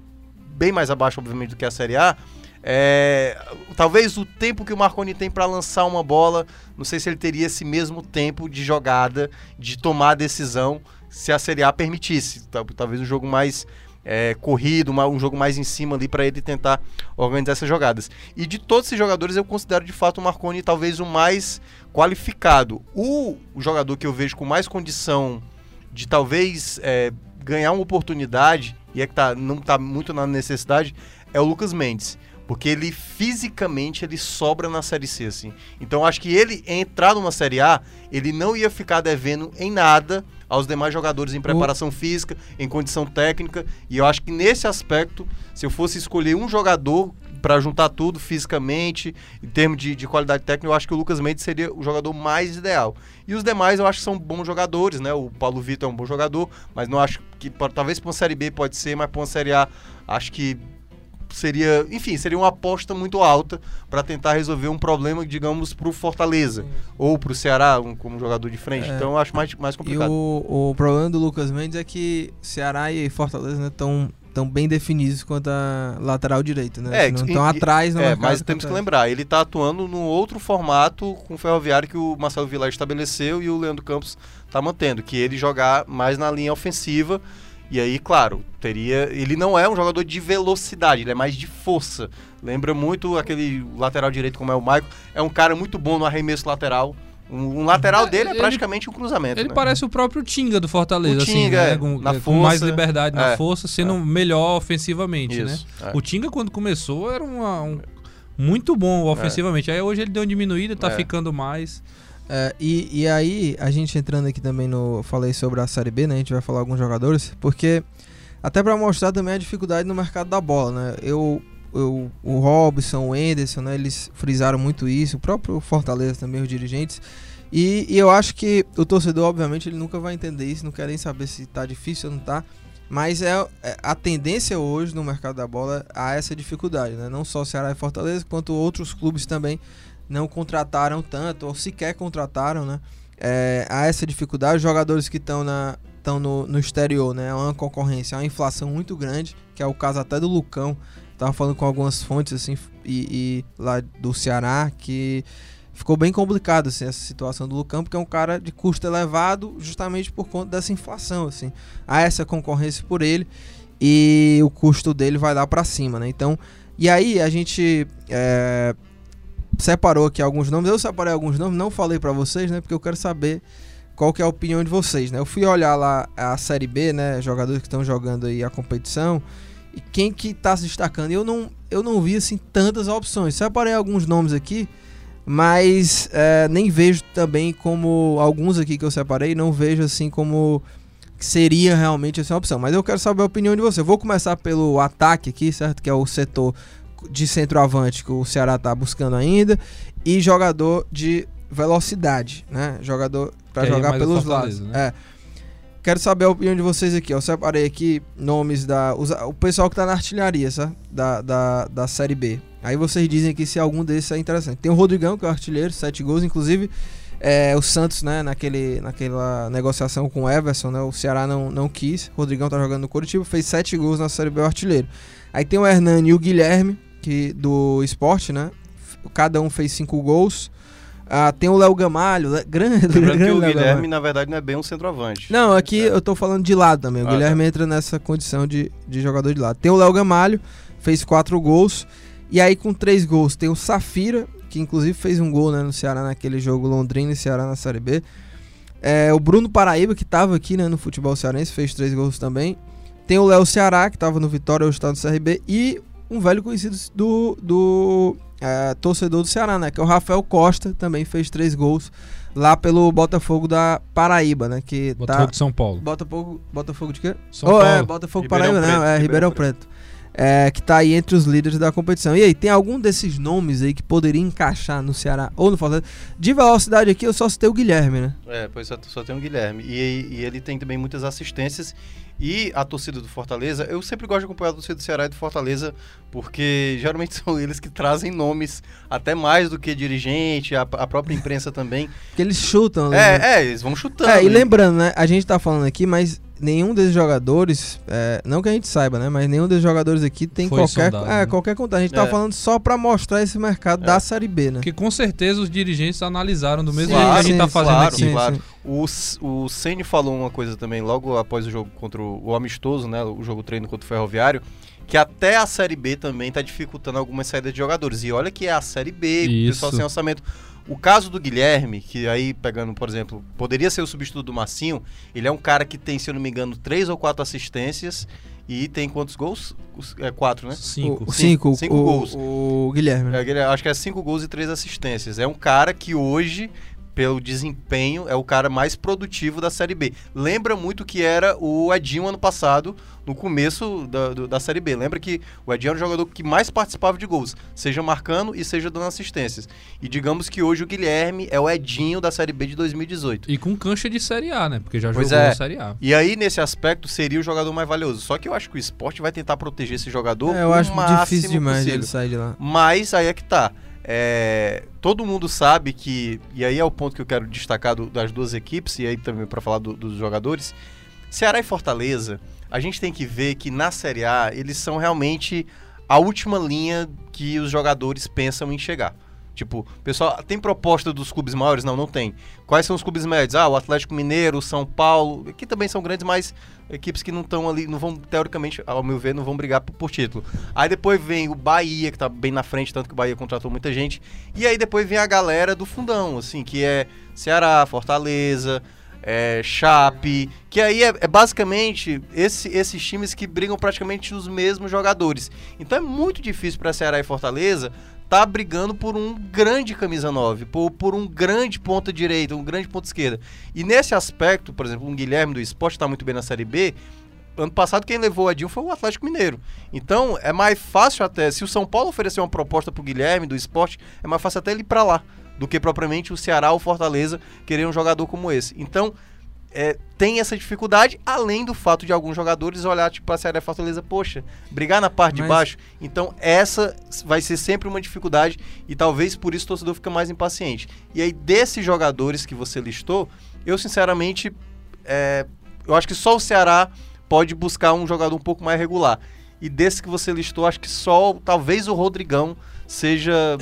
bem mais abaixo, obviamente, do que a Série A, é, talvez o tempo que o Marconi tem para lançar uma bola, não sei se ele teria esse mesmo tempo de jogada, de tomar a decisão, se a Série A permitisse. Tal- Talvez um jogo mais é, corrido, uma- um jogo mais em cima ali para ele tentar organizar essas jogadas. E de todos esses jogadores, eu considero de fato o Marconi talvez o mais qualificado. O, o jogador que eu vejo com mais condição de talvez é, ganhar uma oportunidade, e é que tá, não tá muito na necessidade, é o Lucas Mendes. Porque ele fisicamente ele sobra na Série C, assim. Então acho que ele entrar numa Série A, ele não ia ficar devendo em nada aos demais jogadores em preparação física, em condição técnica. E eu acho que nesse aspecto, se eu fosse escolher um jogador para juntar tudo fisicamente, em termos de, de qualidade técnica, eu acho que o Lucas Mendes seria o jogador mais ideal. E os demais eu acho que são bons jogadores, né? O Paulo Vitor é um bom jogador, mas não acho que talvez para uma série B pode ser, mas para uma série A acho que seria, enfim, seria uma aposta muito alta para tentar resolver um problema, digamos, para o Fortaleza ou para o Ceará um, como jogador de frente.
É.
Então eu acho mais, mais
E
complicado.
o, o problema do Lucas Mendes é que Ceará e Fortaleza estão tão bem definidos quanto a lateral direito, né?
É,
não
e-
estão atrás no
É, mas temos que lembrar, ele tá atuando num outro formato com o Ferroviário que o Marcelo Vilar estabeleceu e o Leandro Campos tá mantendo, que ele jogar mais na linha ofensiva. E aí, claro, teria. Ele não é um jogador de velocidade, ele é mais de força. Lembra muito aquele lateral direito como é o Michael. É um cara muito bom no arremesso lateral. Um, um lateral
É,
dele é
ele-
praticamente um cruzamento.
Ele
né?
parece o próprio Tinga do Fortaleza,
O
assim,
Tinga,
né?
é,
Com,
na
é, com mais liberdade na
É,
força, sendo melhor ofensivamente, né?
Isso. é.
O Tinga, quando começou, era uma- um, muito bom ofensivamente. Aí hoje ele deu uma diminuída, tá
É.
ficando mais.
É, e, e aí, a gente entrando aqui também no. Falei sobre a Série B, né? A gente vai falar alguns jogadores, porque. Até pra mostrar também a dificuldade no mercado da bola, né? Eu, eu, o Robson, o Enderson, né? Eles frisaram muito isso, o próprio Fortaleza também, os dirigentes. E, e eu acho que o torcedor, obviamente, ele nunca vai entender isso, não quer nem saber se tá difícil ou não tá. Mas é, é a tendência hoje no mercado da bola a essa dificuldade, né? Não só Ceará e Fortaleza, quanto outros clubes também não contrataram tanto, ou sequer contrataram, né? É, há essa dificuldade, os jogadores que estão na estão no, no exterior, né? É uma concorrência, é uma inflação muito grande, que é o caso até do Lucão. Tava falando com algumas fontes assim e, e lá do Ceará que ficou bem complicado assim, essa situação do Lucão, porque é um cara de custo elevado justamente por conta dessa inflação, assim. Há essa concorrência por ele e o custo dele vai lá para cima, né? Então, e aí a gente é, separou aqui alguns nomes. Eu separei alguns nomes, não falei para vocês, né? Porque eu quero saber qual que é a opinião de vocês, né? Eu fui olhar lá a Série B, né? Jogadores que estão jogando aí a competição e quem que tá se destacando. Eu não, eu não vi assim tantas opções. Separei alguns nomes aqui, mas é, nem vejo também como alguns aqui que eu separei, não vejo assim como que seria realmente essa opção. Mas eu quero saber a opinião de você. Vou começar pelo ataque aqui, certo? Que é o setor de centroavante que o Ceará tá buscando ainda e jogador de velocidade, né? Jogador para
é
jogar pelos lados.
né?
É. Quero saber a opinião de vocês aqui. Eu separei aqui nomes da. os- o pessoal que tá na artilharia, sabe? Da, da, da Série B. Aí vocês dizem aqui se algum desses é interessante. Tem o Rodrigão, que é o artilheiro, sete gols. Inclusive, é, o Santos, né? Naquele, naquela negociação com o Everson, né? O Ceará não, não quis. O Rodrigão tá jogando no Curitiba, fez sete gols na Série B, o artilheiro. Aí tem o Hernani e o Guilherme, que do esporte, né? Cada um fez cinco gols. Ah, tem o Léo Gamalho, grande,
Lembrando que
grande
o
Léo
Guilherme,
Gamalho.
na verdade, não é bem um centroavante.
Não, aqui
É.
eu tô falando de lado também. O
Ah,
Guilherme entra nessa condição de, de jogador de lado. Tem o Léo Gamalho, fez quatro gols. E aí, com três gols, tem o Safira, que inclusive fez um gol né, no Ceará naquele jogo Londrina e Ceará na Série B. É, o Bruno Paraíba, que tava aqui né, no futebol cearense, fez três gols também. Tem o Léo Ceará, que tava no Vitória, hoje tá no CRB. E um velho conhecido do, do é, torcedor do Ceará, né? Que é o Rafael Costa, também fez três gols lá pelo Botafogo da Paraíba, né? Que
Botafogo
tá...
de São Paulo.
Botafogo, Botafogo de quê?
São
oh, é,
Paulo.
Botafogo
Ribeirão
Paraíba, não,
Preto,
é Ribeirão
Ribeirão
Preto. É, que tá aí entre os líderes da competição. E aí, tem algum desses nomes aí que poderia encaixar no Ceará ou no Fortaleza? De velocidade aqui, eu só citei o Guilherme, né?
É, pois só, só tem o Guilherme. E, e ele tem também muitas assistências. E a torcida do Fortaleza, eu sempre gosto de acompanhar a torcida do Ceará e do Fortaleza, porque geralmente são eles que trazem nomes, até mais do que dirigente, a, a própria imprensa também.
Porque eles chutam. né?
É, é, eles vão chutando.
É, e
hein?
lembrando, né? A gente tá falando aqui, mas nenhum desses jogadores, é, não que a gente saiba, né? Mas nenhum desses jogadores aqui tem
Foi
qualquer,
sondado,
é,
né?
qualquer contato. A gente tá
É.
falando só pra mostrar esse mercado
É.
da Série B, né?
Porque com certeza os dirigentes analisaram do mesmo
Claro,
jeito que a gente tá
sim,
fazendo
claro,
aqui.
sim. claro. O, o Ceni falou uma coisa também logo após o jogo contra o, o amistoso, né? O jogo treino contra o Ferroviário, que até a Série B também tá dificultando algumas saídas de jogadores. E olha que é a Série B, o pessoal
Isso.
sem orçamento. O caso do Guilherme, que aí pegando, por exemplo, poderia ser o substituto do Massinho, ele é um cara que tem, se eu não me engano, três ou quatro assistências e tem quantos gols? É quatro, né?
Cinco.
O, cinco,
Cinco
o,
gols.
o Guilherme. né?
É, acho que é cinco gols e três assistências. É um cara que hoje, pelo desempenho, é o cara mais produtivo da Série B. Lembra muito que era o Edinho ano passado, no começo da, do- da Série B. Lembra que o Edinho era o jogador que mais participava de gols, seja marcando e seja dando assistências. E digamos que hoje o Guilherme é o Edinho da Série B de 2018.
E com cancha de Série A, né? Porque já
Pois
jogou
é.
a Série A.
E aí, nesse aspecto, seria o jogador mais valioso. Só que eu acho que o esporte vai tentar proteger esse jogador.
É, eu
o
acho
máximo
difícil demais
possível.
ele sair de lá.
Mas aí é que tá. É, todo mundo sabe que, e aí é o ponto que eu quero destacar do- das duas equipes, e aí também para falar do- dos jogadores. Ceará e Fortaleza, a gente tem que ver que na Série A eles são realmente a última linha que os jogadores pensam em chegar. Tipo, pessoal, tem proposta dos clubes maiores? Não, não tem. Quais são os clubes médios? Ah, o Atlético Mineiro, o São Paulo, que também são grandes, mas equipes que não estão ali, não vão, teoricamente, ao meu ver, não vão brigar por, por título. Aí depois vem o Bahia, que tá bem na frente, tanto que o Bahia contratou muita gente. E aí depois vem a galera do fundão, assim, que é Ceará, Fortaleza, é, Chape, que aí é, é basicamente esse- esses times que brigam praticamente os mesmos jogadores. Então é muito difícil para Ceará e Fortaleza tá brigando por um grande camisa 9, por, por um grande ponta direita, um grande ponta esquerda. E nesse aspecto, por exemplo, um Guilherme do Esporte tá muito bem na Série B. Ano passado quem levou o Edinho foi o Atlético Mineiro. Então é mais fácil até, se o São Paulo oferecer uma proposta pro Guilherme do Esporte, é mais fácil até ele ir pra lá do que propriamente o Ceará ou Fortaleza querer um jogador como esse. Então, é, tem essa dificuldade, além do fato de alguns jogadores olhar tipo a Ceará e Fortaleza, poxa, brigar na parte de
Mas-
baixo. Então, essa vai ser sempre uma dificuldade e talvez por isso o torcedor fica mais impaciente. E aí, desses jogadores que você listou, eu sinceramente, é, eu acho que só o Ceará pode buscar um jogador um pouco mais regular. E desse que você listou, acho que só talvez o Rodrigão seja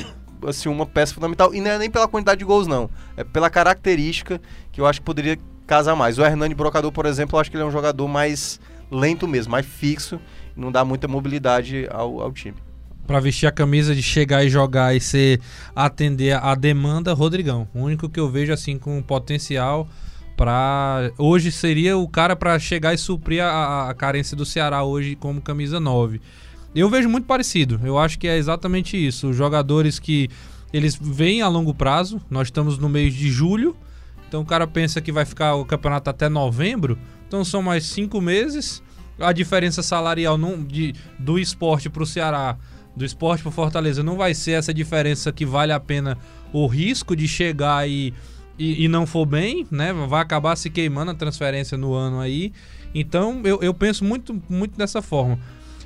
assim uma peça fundamental e não é nem pela quantidade de gols não, é pela característica que eu acho que poderia casar mais. O Hernani Brocador, por exemplo, eu acho que ele é um jogador mais lento mesmo, mais fixo, não dá muita mobilidade ao, ao time.
Pra vestir a camisa de chegar e jogar e ser atender a demanda, Rodrigão. O único que eu vejo assim com potencial para hoje seria o cara pra chegar e suprir a, a carência do Ceará hoje como camisa 9. Eu vejo muito parecido. Eu acho que é exatamente isso. Os jogadores que eles vêm a longo prazo. Nós estamos no mês de julho. Então o cara pensa que vai ficar o campeonato até novembro. Então são mais cinco meses. A diferença salarial não, de, do esporte pro Ceará, do esporte pro Fortaleza, não vai ser essa diferença que vale a pena o risco de chegar e, e, e não for bem, né? Vai acabar se queimando a transferência no ano aí. Então eu, eu penso muito, muito dessa forma.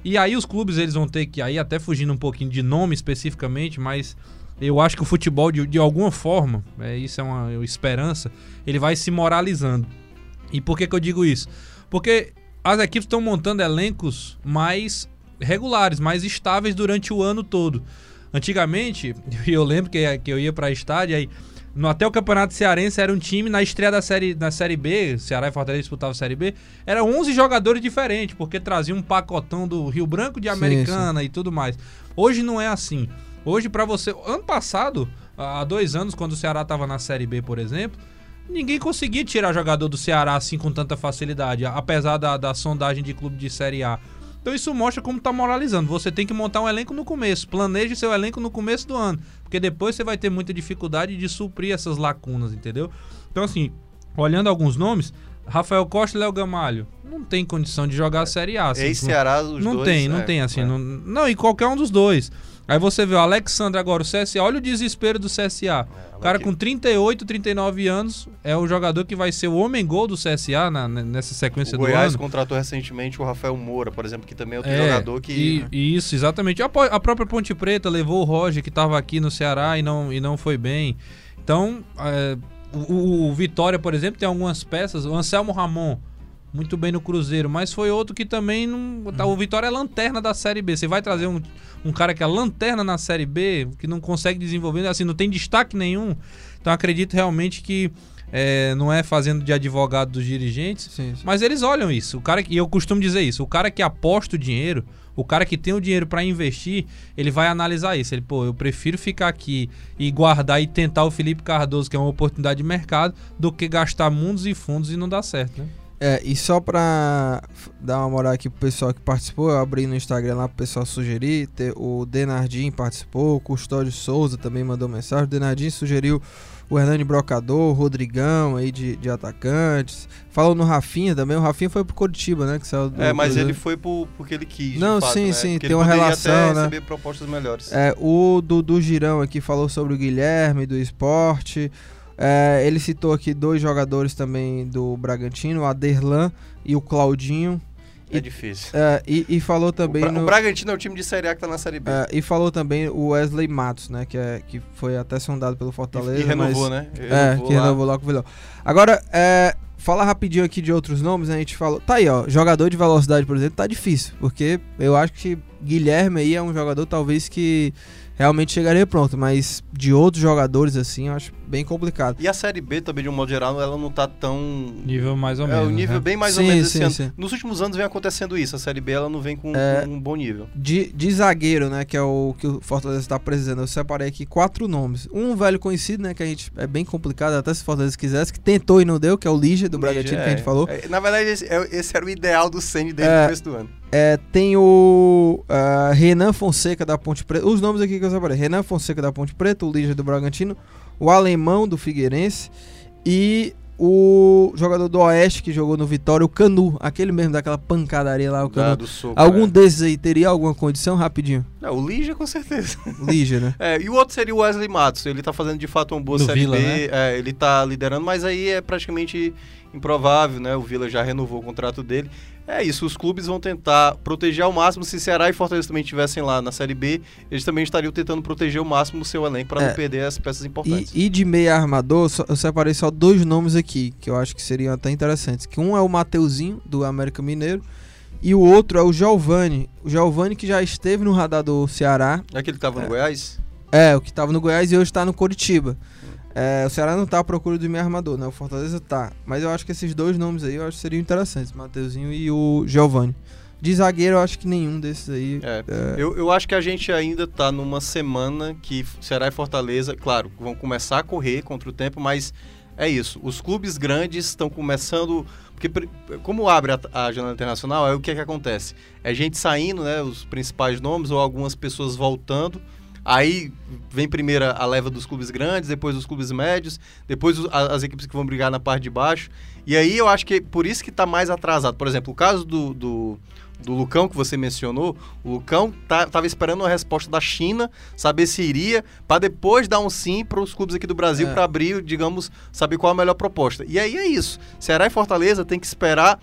E aí os clubes eles vão ter que, aí até fugindo um pouquinho de nome especificamente, mas eu acho que o futebol, de, de alguma forma, é, isso é uma esperança, ele vai se moralizando. E por que, que eu digo isso? Porque as equipes estão montando elencos mais regulares, mais estáveis durante o ano todo. Antigamente, eu lembro que, que eu ia para estádio, aí no, até o Campeonato Cearense era um time na estreia da série, da série B, Ceará e Fortaleza disputavam a Série B, eram 11 jogadores diferentes, porque traziam um pacotão do Rio Branco de
Sim,
Americana e tudo mais. Hoje não é assim. Hoje para você, ano passado, há dois anos quando o Ceará estava na Série B, por exemplo, ninguém conseguia tirar jogador do Ceará assim com tanta facilidade, apesar da, da sondagem de clube de Série A. Então isso mostra como tá moralizando. Você tem que montar um elenco no começo. Planeje seu elenco no começo do ano. Porque depois você vai ter muita dificuldade de suprir essas lacunas, entendeu? Então, assim, olhando alguns nomes, Rafael Costa e Léo Gamalho. Não tem condição de jogar a Série A. Assim,
Ex-Ceará, os
não
dois,
tem, não
é,
tem assim.
é.
Não, não, e qualquer um dos dois. Aí você vê o Alexandre agora, o CSA. Olha o desespero do CSA. o cara com 38, 39 anos é o jogador que vai ser o homem-gol do CSA na, nessa sequência
O
do
Goiás
ano.
contratou recentemente o Rafael Moura, por exemplo, que também é outro
É,
jogador que.
e- isso, exatamente. A, a própria Ponte Preta levou o Roger, que estava aqui no Ceará e não, e não foi bem. Então, é, o, o- Vitória, por exemplo, tem algumas peças. O Anselmo Ramon, muito bem no Cruzeiro, mas foi outro que também não. tá, o Vitória é lanterna da Série B. Você vai trazer um, um cara que é lanterna na Série B, que não consegue desenvolver, assim, não tem destaque nenhum. Então, acredito realmente que é, não é fazendo de advogado dos dirigentes,
Sim, sim.
mas eles olham isso. O cara que- e eu costumo dizer isso, o cara que aposta o dinheiro, o cara que tem o dinheiro pra investir, ele vai analisar isso. Ele, pô, eu prefiro ficar aqui e guardar e tentar o Felipe Cardoso, que é uma oportunidade de mercado, do que gastar mundos e fundos e não dar certo, né?
É, e só pra dar uma moral aqui pro pessoal que participou, eu abri no Instagram lá pro pessoal sugerir. o Denardim participou, o Custódio Souza também mandou mensagem. O Denardim sugeriu o Hernani Brocador, o Rodrigão aí de, de atacantes. Falou no Rafinha também. O Rafinha foi pro Curitiba, né? Que saiu do
É, mas
Cruzeiro.
ele foi por, porque ele quis.
Não,
fato,
sim,
né?
sim,
Porque
tem uma relação,
até
né?
receber propostas melhores.
É, o Dudu Girão aqui falou sobre o Guilherme do esporte. É, ele citou aqui dois jogadores também do Bragantino, o Aderlan e o Claudinho.
É, difícil.
É, e, e falou também
o, Bra-
no,
o Bragantino é o time de Série A que tá na Série B.
é, e falou também o Wesley Matos, né? Que, é, que foi até sondado pelo Fortaleza.
e, e renovou,
mas,
né?
É, que
lá.
renovou lá com o Vilão. Agora, é, falar rapidinho aqui de outros nomes, né? A gente falou. Tá aí, ó. Jogador de velocidade, por exemplo, tá difícil. Porque eu acho que Guilherme aí é um jogador talvez que realmente chegaria pronto. Mas de outros jogadores, assim, eu acho bem complicado.
E a Série B também, de um modo geral, ela não tá tão.
Nível mais ou
é,
menos.
o nível
né?
bem mais
Sim,
ou menos esse
sim,
ano.
sim.
Nos últimos anos vem acontecendo isso. A Série B ela não vem com,
É.
com um bom nível.
De, de zagueiro, né? Que é o que o Fortaleza está precisando. Eu separei aqui quatro nomes. Um velho conhecido, né? Que a gente é bem complicado, até se o Fortaleza quisesse, que tentou e não deu, que é o Lige do Bragantino, que a gente
É,
falou.
é, na verdade, esse, é- esse era o ideal do Senna desde
É.
o começo do ano.
É, tem o ah, Renan Fonseca da Ponte Preta. Os nomes aqui que eu separei: Renan Fonseca da Ponte Preta, o Lígia do Bragantino, o Alemão do Figueirense e o jogador do Oeste que jogou no Vitória, o Canu, aquele mesmo daquela pancadaria lá, o Canu.
do soco,
Algum
é.
desses aí teria alguma condição? Rapidinho.
Não, o Lígia, com certeza.
Lígia, né?
É, e o outro seria o Wesley Matos. Ele tá fazendo de fato uma boa
Do
Série
Vila,
B.
né?
é, ele tá liderando, mas aí é praticamente improvável, né? O Vila já renovou o contrato dele. É isso, os clubes vão tentar proteger ao máximo. Se Ceará e Fortaleza também estivessem lá na Série B, eles também estariam tentando proteger ao máximo o seu elenco para
É.
não perder as peças
E,
importantes.
e de meia armador, só- eu separei só dois nomes aqui, que eu acho que seriam até interessantes. Que um é o Mateuzinho, do América Mineiro, e o outro é o Giovani. O Giovani que já esteve no radar do Ceará.
É aquele que tava no
É.
Goiás?
É, o que estava no Goiás e hoje está no Curitiba. É, o Ceará não tá à procura do meio armador, né? O Fortaleza tá. Mas eu acho que esses dois nomes aí eu acho que seriam interessantes, o Mateuzinho e o Giovani. De zagueiro, eu acho que nenhum desses aí.
É.
é,
Eu, eu acho que a gente ainda tá numa semana que Ceará e Fortaleza, claro, vão começar a correr contra o tempo, mas é isso. Os clubes grandes estão começando. Porque, como abre a, a janela internacional, é o que é que acontece? É gente saindo, né? Os principais nomes, ou algumas pessoas voltando. Aí vem primeiro a leva dos clubes grandes, depois os clubes médios, depois as equipes que vão brigar na parte de baixo. E aí eu acho que por isso que tá mais atrasado. Por exemplo, o caso do, do, do Lucão que você mencionou, o Lucão tá, tava esperando uma resposta da China, saber se iria, para depois dar um sim para os clubes aqui do Brasil
É.
para abrir, digamos, saber qual a melhor proposta. E aí é isso. Ceará e Fortaleza tem que esperar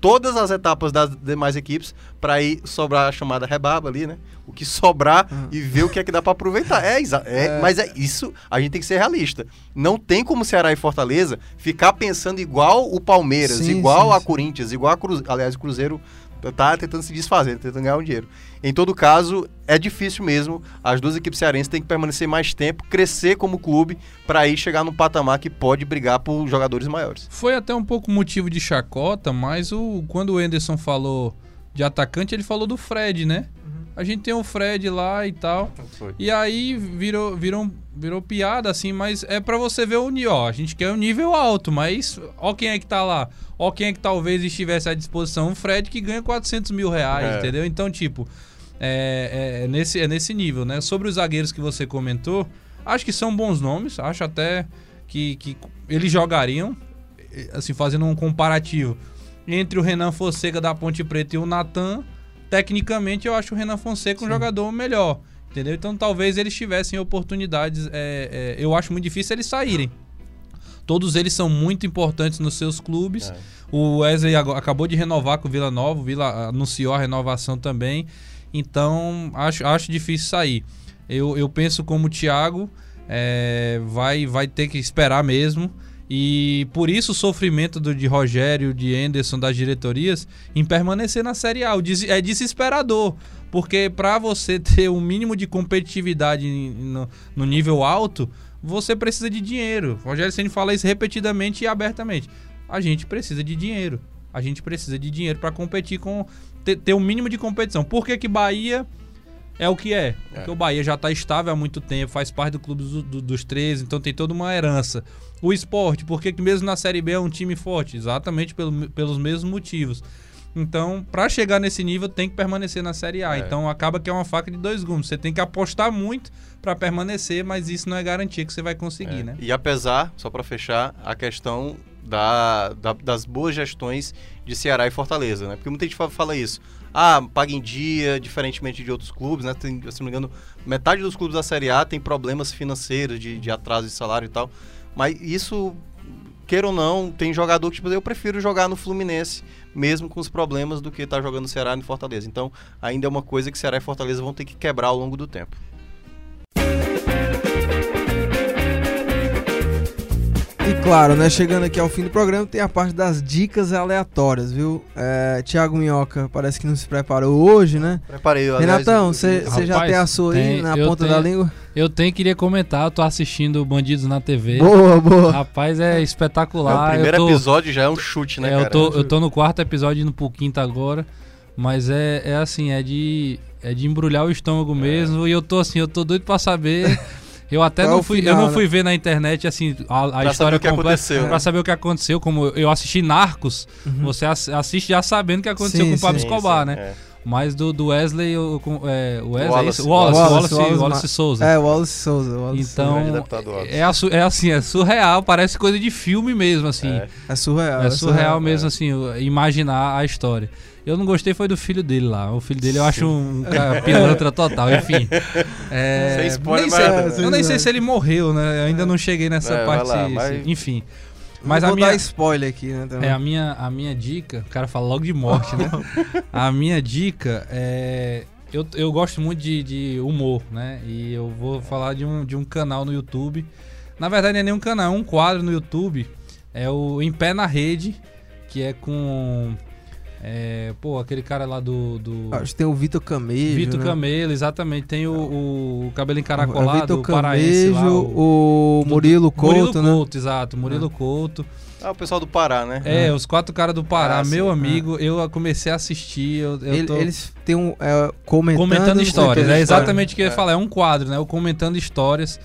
todas as etapas das demais equipes para aí sobrar a chamada rebarba ali, né? O que sobrar
Uhum.
e ver o que é que dá para aproveitar. É, é,
É.
mas é isso, a gente tem que ser realista. Não tem como Ceará e Fortaleza ficar pensando igual o Palmeiras,
Sim,
igual
sim,
a
sim.
Corinthians, igual a Cruzeiro. Aliás, o Cruzeiro tá tentando se desfazer, tentando ganhar um dinheiro. Em todo caso, é difícil mesmo. As duas equipes cearenses têm que permanecer mais tempo, crescer como clube, para aí chegar num patamar que pode brigar por jogadores maiores.
Foi até um pouco motivo de chacota, mas o, quando o Anderson falou de atacante, ele falou do Fred, né? A gente tem o Fred lá e tal. E aí virou, virou, virou piada, assim, mas é pra você ver o nível. Ó, a gente quer o nível alto, mas ó quem é que tá lá. Ó quem é que talvez estivesse à disposição. O Fred que ganha 400 mil reais,
É.
entendeu? Então, tipo, é, é, é nesse, é nesse nível, né? Sobre os zagueiros que você comentou, acho que são bons nomes. Acho até que, que eles jogariam, assim, fazendo um comparativo entre o Renan Fonseca da Ponte Preta e o Natan, tecnicamente eu acho o Renan Fonseca um jogador melhor. Entendeu? Então talvez eles tivessem oportunidades. é, é, eu acho muito difícil eles saírem. Todos eles são muito importantes nos seus clubes.
É.
O Wesley acabou de renovar com o Vila Nova, o Vila anunciou a renovação também. Então acho, acho difícil sair. Eu, eu penso como o Thiago, é, vai, vai ter que esperar mesmo. E por isso o sofrimento do, de Rogério, de Anderson, das diretorias, em permanecer na Série A. O É desesperador. Porque para você ter um mínimo de competitividade no, no nível alto,
você precisa de dinheiro. O Rogério Ceni fala isso repetidamente e abertamente. A gente precisa de dinheiro. A gente precisa de dinheiro para competir com ter, ter um mínimo de competição. Por que que Bahia é o que é? Porque o Bahia já está estável há muito tempo, faz parte do clube do, do, dos 13, então tem toda uma herança. O esporte, porque que mesmo na Série B é um time forte? Exatamente pelo, pelos mesmos motivos. Então, para chegar nesse nível, tem que permanecer na Série A.
É.
Então, acaba que é uma faca de dois gumes. Você tem que apostar muito para permanecer, mas isso não é garantia que você vai conseguir,
É.
né?
E apesar, só para fechar, a questão da, da- das boas gestões de Ceará e Fortaleza, né? Porque muita gente fa- fala isso. Ah, paga em dia, diferentemente de outros clubes, né? Tem, se não me engano, metade dos clubes da Série A tem problemas financeiros, de, de atraso de salário e tal. Mas isso, queira ou não, tem jogador que, tipo, eu prefiro jogar no Fluminense, mesmo com os problemas, do que estar jogando no Ceará e no Fortaleza. Então, ainda é uma coisa que Ceará e Fortaleza vão ter que quebrar ao longo do tempo.
E claro, né, chegando aqui ao fim do programa, tem a parte das dicas aleatórias, viu? É, Tiago Minhoca parece que não se preparou hoje, né?
Preparei, aliás,
Renatão,
eu-
você
eu-
já tem a sua aí
tem,
na
eu
ponta
tenho.
da língua?
Eu tenho queria comentar, eu tô assistindo Bandidos na TV.
Boa, boa.
Rapaz, é
É,
espetacular.
o primeiro
tô,
episódio já é um chute, né,
é,
cara?
eu, tô, eu tô no quarto episódio indo pro quinto agora. Mas é, é assim, é de, é de embrulhar o estômago mesmo. E eu tô assim, eu tô doido pra saber. Eu até
Qual é
não fui,
final,
eu não
né?
fui ver na internet assim a, a
Pra saber
história
o que
completa
aconteceu,
pra
né?
saber o que aconteceu. Como eu- assisti Narcos, você ass- assiste já sabendo o que aconteceu
Sim,
com o Pablo
sim,
Escobar,
sim,
né?
é.
Mas do, do Wesley, com- é, o Wesley, é
Wallace.
isso? Wallace,
Wallace,
Wallace,
Wallace
Souza.
É, Wallace Souza. Wallace Souza.
Então, é, assu- é assim, é surreal, parece coisa de filme mesmo, assim.
É.
É surreal.
É surreal
é.
mesmo, assim, o- imaginar a história. Eu não gostei foi do filho dele lá. O filho dele eu acho um cara pilantra total, enfim. É,
Sem spoiler,
nem sei-
mas-
eu nem sei se ele morreu, né? Eu ainda não cheguei nessa
É,
parte.
lá,
se-
vai-
Enfim.
Mas
Mas a
vou
minha,
dar spoiler aqui, né? também.
é, a, minha, a minha dica, o cara fala logo de morte, né? a minha dica é. Eu, eu gosto muito de, de humor, né? E eu vou falar de um, de um canal no YouTube. Na verdade, não é nem um canal, é um quadro no YouTube. É o Em Pé na Rede, que é com. É, pô, aquele cara lá do. do
Acho que tem o Vitor Camejo.
Vitor
né?
Camelo, exatamente. Tem o, o cabelo
É
encaracolado,
Vitor
o paraense lá.
Camejo, o, Murilo Couto,
Murilo
né?
Couto, exato. Murilo Couto.
Ah, o pessoal do Pará, né?
É, os quatro caras do Pará,
Ah, sim.
meu amigo, eu comecei a assistir, eu, eu
Ele-
tô
Eles têm um. É, comentando,
comentando histórias. É exatamente o que eu ia
É.
falar, é um quadro, né? O comentando histórias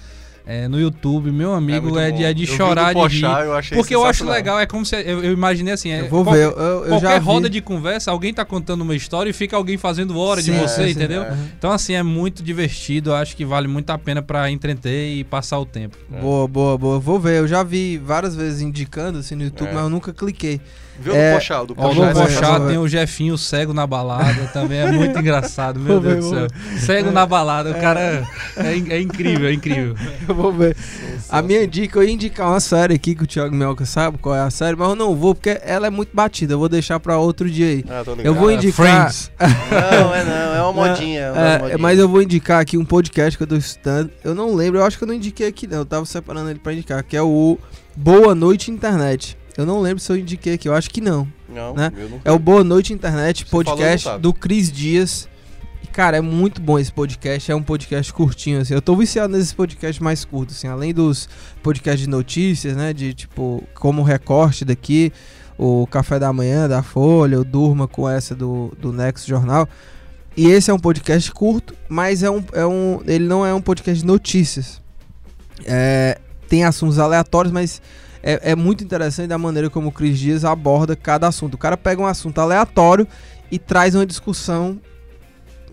é, no YouTube, meu amigo,
muito
é,
bom.
de, é de
Eu
chorar de rir.
Pochá, eu achei
Porque eu acho legal, é como se eu, eu imaginei assim, é,
Eu vou
qual-
ver. Eu, eu já
Qualquer
vi.
roda de conversa, alguém tá contando uma história e fica alguém fazendo hora de
Sim,
você,
é, sim,
entendeu?
é.
Então, assim, é muito divertido. Eu acho que vale muito a pena pra entreter e passar o tempo.
Boa, boa, boa. Vou ver. Eu já vi várias vezes indicando assim no YouTube,
É.
mas eu nunca cliquei.
Viu
É,
do Pochá? o Do
o
Pochá,
ver,
é
Pochá tem o Jefinho cego na balada, também é muito engraçado, meu Deus do céu. Cego na balada, o cara é, é incrível, é incrível.
Eu vou ver. A minha dica, eu ia indicar uma série aqui que o Thiago Melca sabe qual é a série, mas eu não vou porque ela é muito batida. Eu vou deixar pra outro dia aí.
Ah.
Eu vou
Ah,
indicar.
Friends.
Não, é não, é uma modinha. É, uma
É,
modinhas.
mas eu vou indicar aqui um podcast que eu tô estudando. Eu não lembro, eu acho que eu não indiquei aqui não. Eu tava separando ele pra indicar, que é o Boa Noite Internet. Eu não lembro se eu indiquei aqui, eu acho que não.
Não,
né?
eu não
É o Boa Noite Internet,
Você falou,
podcast
sabe.
do Cris Dias. E, cara, é muito bom esse podcast. É um podcast curtinho, assim. Eu tô viciado nesses podcasts mais curtos, assim. Além dos podcasts de notícias, né? De, tipo, como o recorte daqui, o Café da Manhã da Folha, o Durma com essa do, do Nexo Jornal. E esse é um podcast curto, mas é um, é um, ele não é um podcast de notícias. É, tem assuntos aleatórios, mas é, é muito interessante a maneira como o Cris Dias aborda cada assunto. O cara pega um assunto aleatório e traz uma discussão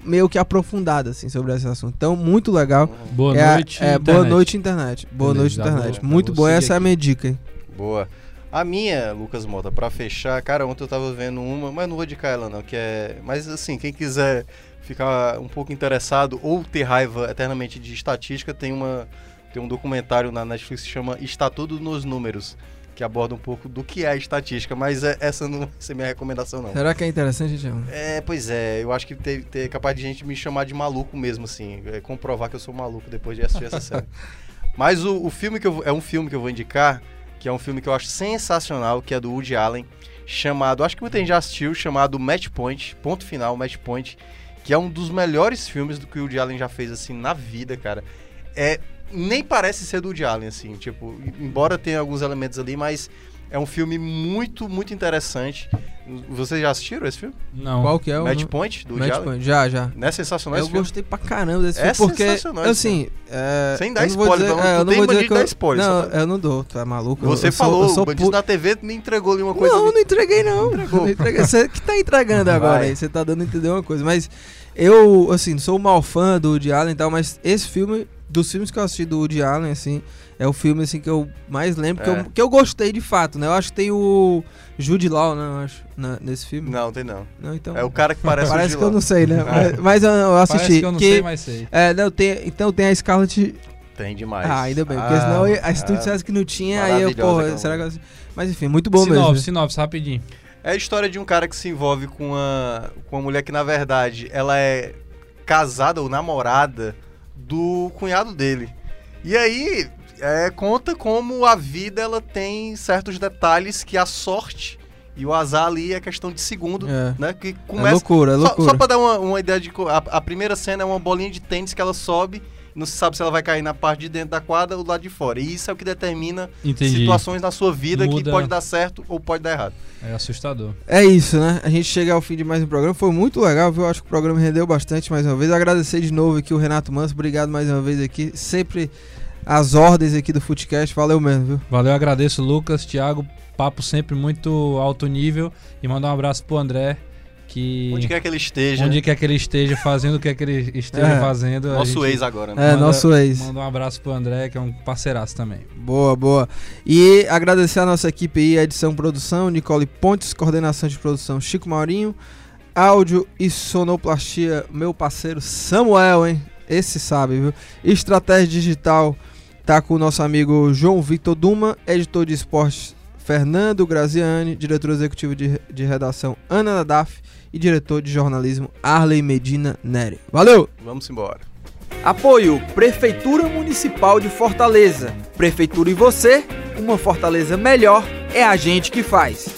meio que aprofundada assim sobre esse assunto. Então, muito legal.
Boa
é,
noite.
é, boa
internet.
noite internet. Boa
Beleza,
noite internet.
já
muito boa, essa é a
aqui.
minha dica. hein?
Boa. A minha, Lucas Mota, pra fechar, cara, ontem eu tava vendo uma, mas não vou indicar ela não, que é... Mas assim, quem quiser ficar um pouco interessado ou ter raiva eternamente de estatística, tem uma tem um documentário na Netflix que se chama Está Tudo nos Números, que aborda um pouco do que é a estatística, mas é- essa não vai ser minha recomendação não.
Será que é interessante, Tiago?
É, pois é, eu acho que ter, ter capaz de gente me chamar de maluco mesmo, assim, é, comprovar que eu sou maluco depois de assistir essa série. Mas o, o filme que eu é um filme que eu vou indicar, que é um filme que eu acho sensacional, que é do Woody Allen, chamado, acho que muita gente já assistiu, chamado Match Point, ponto final, Match Point, que é um dos melhores filmes do que o Woody Allen já fez assim na vida, cara. É nem parece ser do Woody Allen, assim, tipo, embora tenha alguns elementos ali, mas é um filme muito, muito interessante. Vocês já assistiram esse filme?
Não.
Qual que é o
Match Point, do
Match? Point? Já, já.
Não é sensacional
Eu
esse filme?
gostei pra caramba desse
É
filme, porque,
sensacional
assim... É,
Sem dar
eu não
spoiler,
dizer-
menos
é, eu não
tem
que eu-
dar spoiler,
Não, eu não dou, tu é maluco?
Você
eu sou-
falou,
eu sou
o Bandido
pu-
na TV me entregou ali uma coisa.
Não,
ali.
não entreguei não.
Entregou.
Não entreguei. Você que tá entregando agora
Vai.
aí, você tá dando a entender uma coisa. Mas eu, assim, sou um mal fã do Woody Allen e tal, mas esse filme, dos filmes que eu assisti do Woody Allen, assim, é o filme assim, que eu mais lembro, que,
É.
eu, que eu gostei de fato, né? Eu acho que tem o Jude Law, né? Eu acho, na- nesse filme.
Não, tem não.
Não, então...
É o cara que parece,
Parece
o
que eu não sei, né?
É.
Mas, mas eu, eu assisti.
Parece que eu não sei, mas sei.
É, não, tem, então tem a Scarlett
Tem demais.
ah, ainda bem, porque
Ah,
senão eu- a se tu dissesse que não tinha, aí eu, porra,
aquela
será que eu... Mas enfim, muito bom
sinopse,
mesmo.
sinopse, rapidinho.
É a história de um cara que se envolve com uma, com uma mulher que, na verdade, ela é casada ou namorada do cunhado dele. E aí, é, conta como a vida ela tem certos detalhes que a sorte e o azar ali é questão de segundo,
É.
né? Que
É
começa...
loucura, é
Só,
loucura.
só pra dar uma, uma ideia de. A, a primeira cena é uma bolinha de tênis que ela sobe. Não se sabe se ela vai cair na parte de dentro da quadra ou do lado de fora. E isso é o que determina
Entendi.
situações na sua vida que
Muda.
pode dar certo ou pode dar errado.
É assustador.
É isso, né? A gente chega ao fim de mais um programa. Foi muito legal, viu? Acho que o programa rendeu bastante mais uma vez. Agradecer de novo aqui o Renato Manso. Obrigado mais uma vez aqui. Sempre as ordens aqui do Footcast. Valeu mesmo, viu?
Valeu, agradeço, Lucas, Thiago. Papo sempre muito alto nível. E mandar um abraço pro André, que.
Onde quer que ele esteja.
onde quer que ele esteja fazendo o que é que ele esteja
É.
fazendo.
Nosso
gente
ex agora, né?
É,
Manda-
nosso ex.
Manda um abraço pro André, que é um parceiraço também.
Boa, boa. E agradecer a nossa equipe aí, edição produção, Nicole Pontes, coordenação de produção, Chico Maurinho, áudio e sonoplastia, meu parceiro Samuel, hein? Esse sabe, viu? Estratégia digital tá com o nosso amigo João Victor Duma, editor de esportes Fernando Graziani, diretor executivo de, de redação Ana Nadaf e diretor de jornalismo Arley Medina Neri. Valeu!
Vamos embora.
Apoio Prefeitura Municipal de Fortaleza. Prefeitura e você, uma Fortaleza melhor é a gente que faz.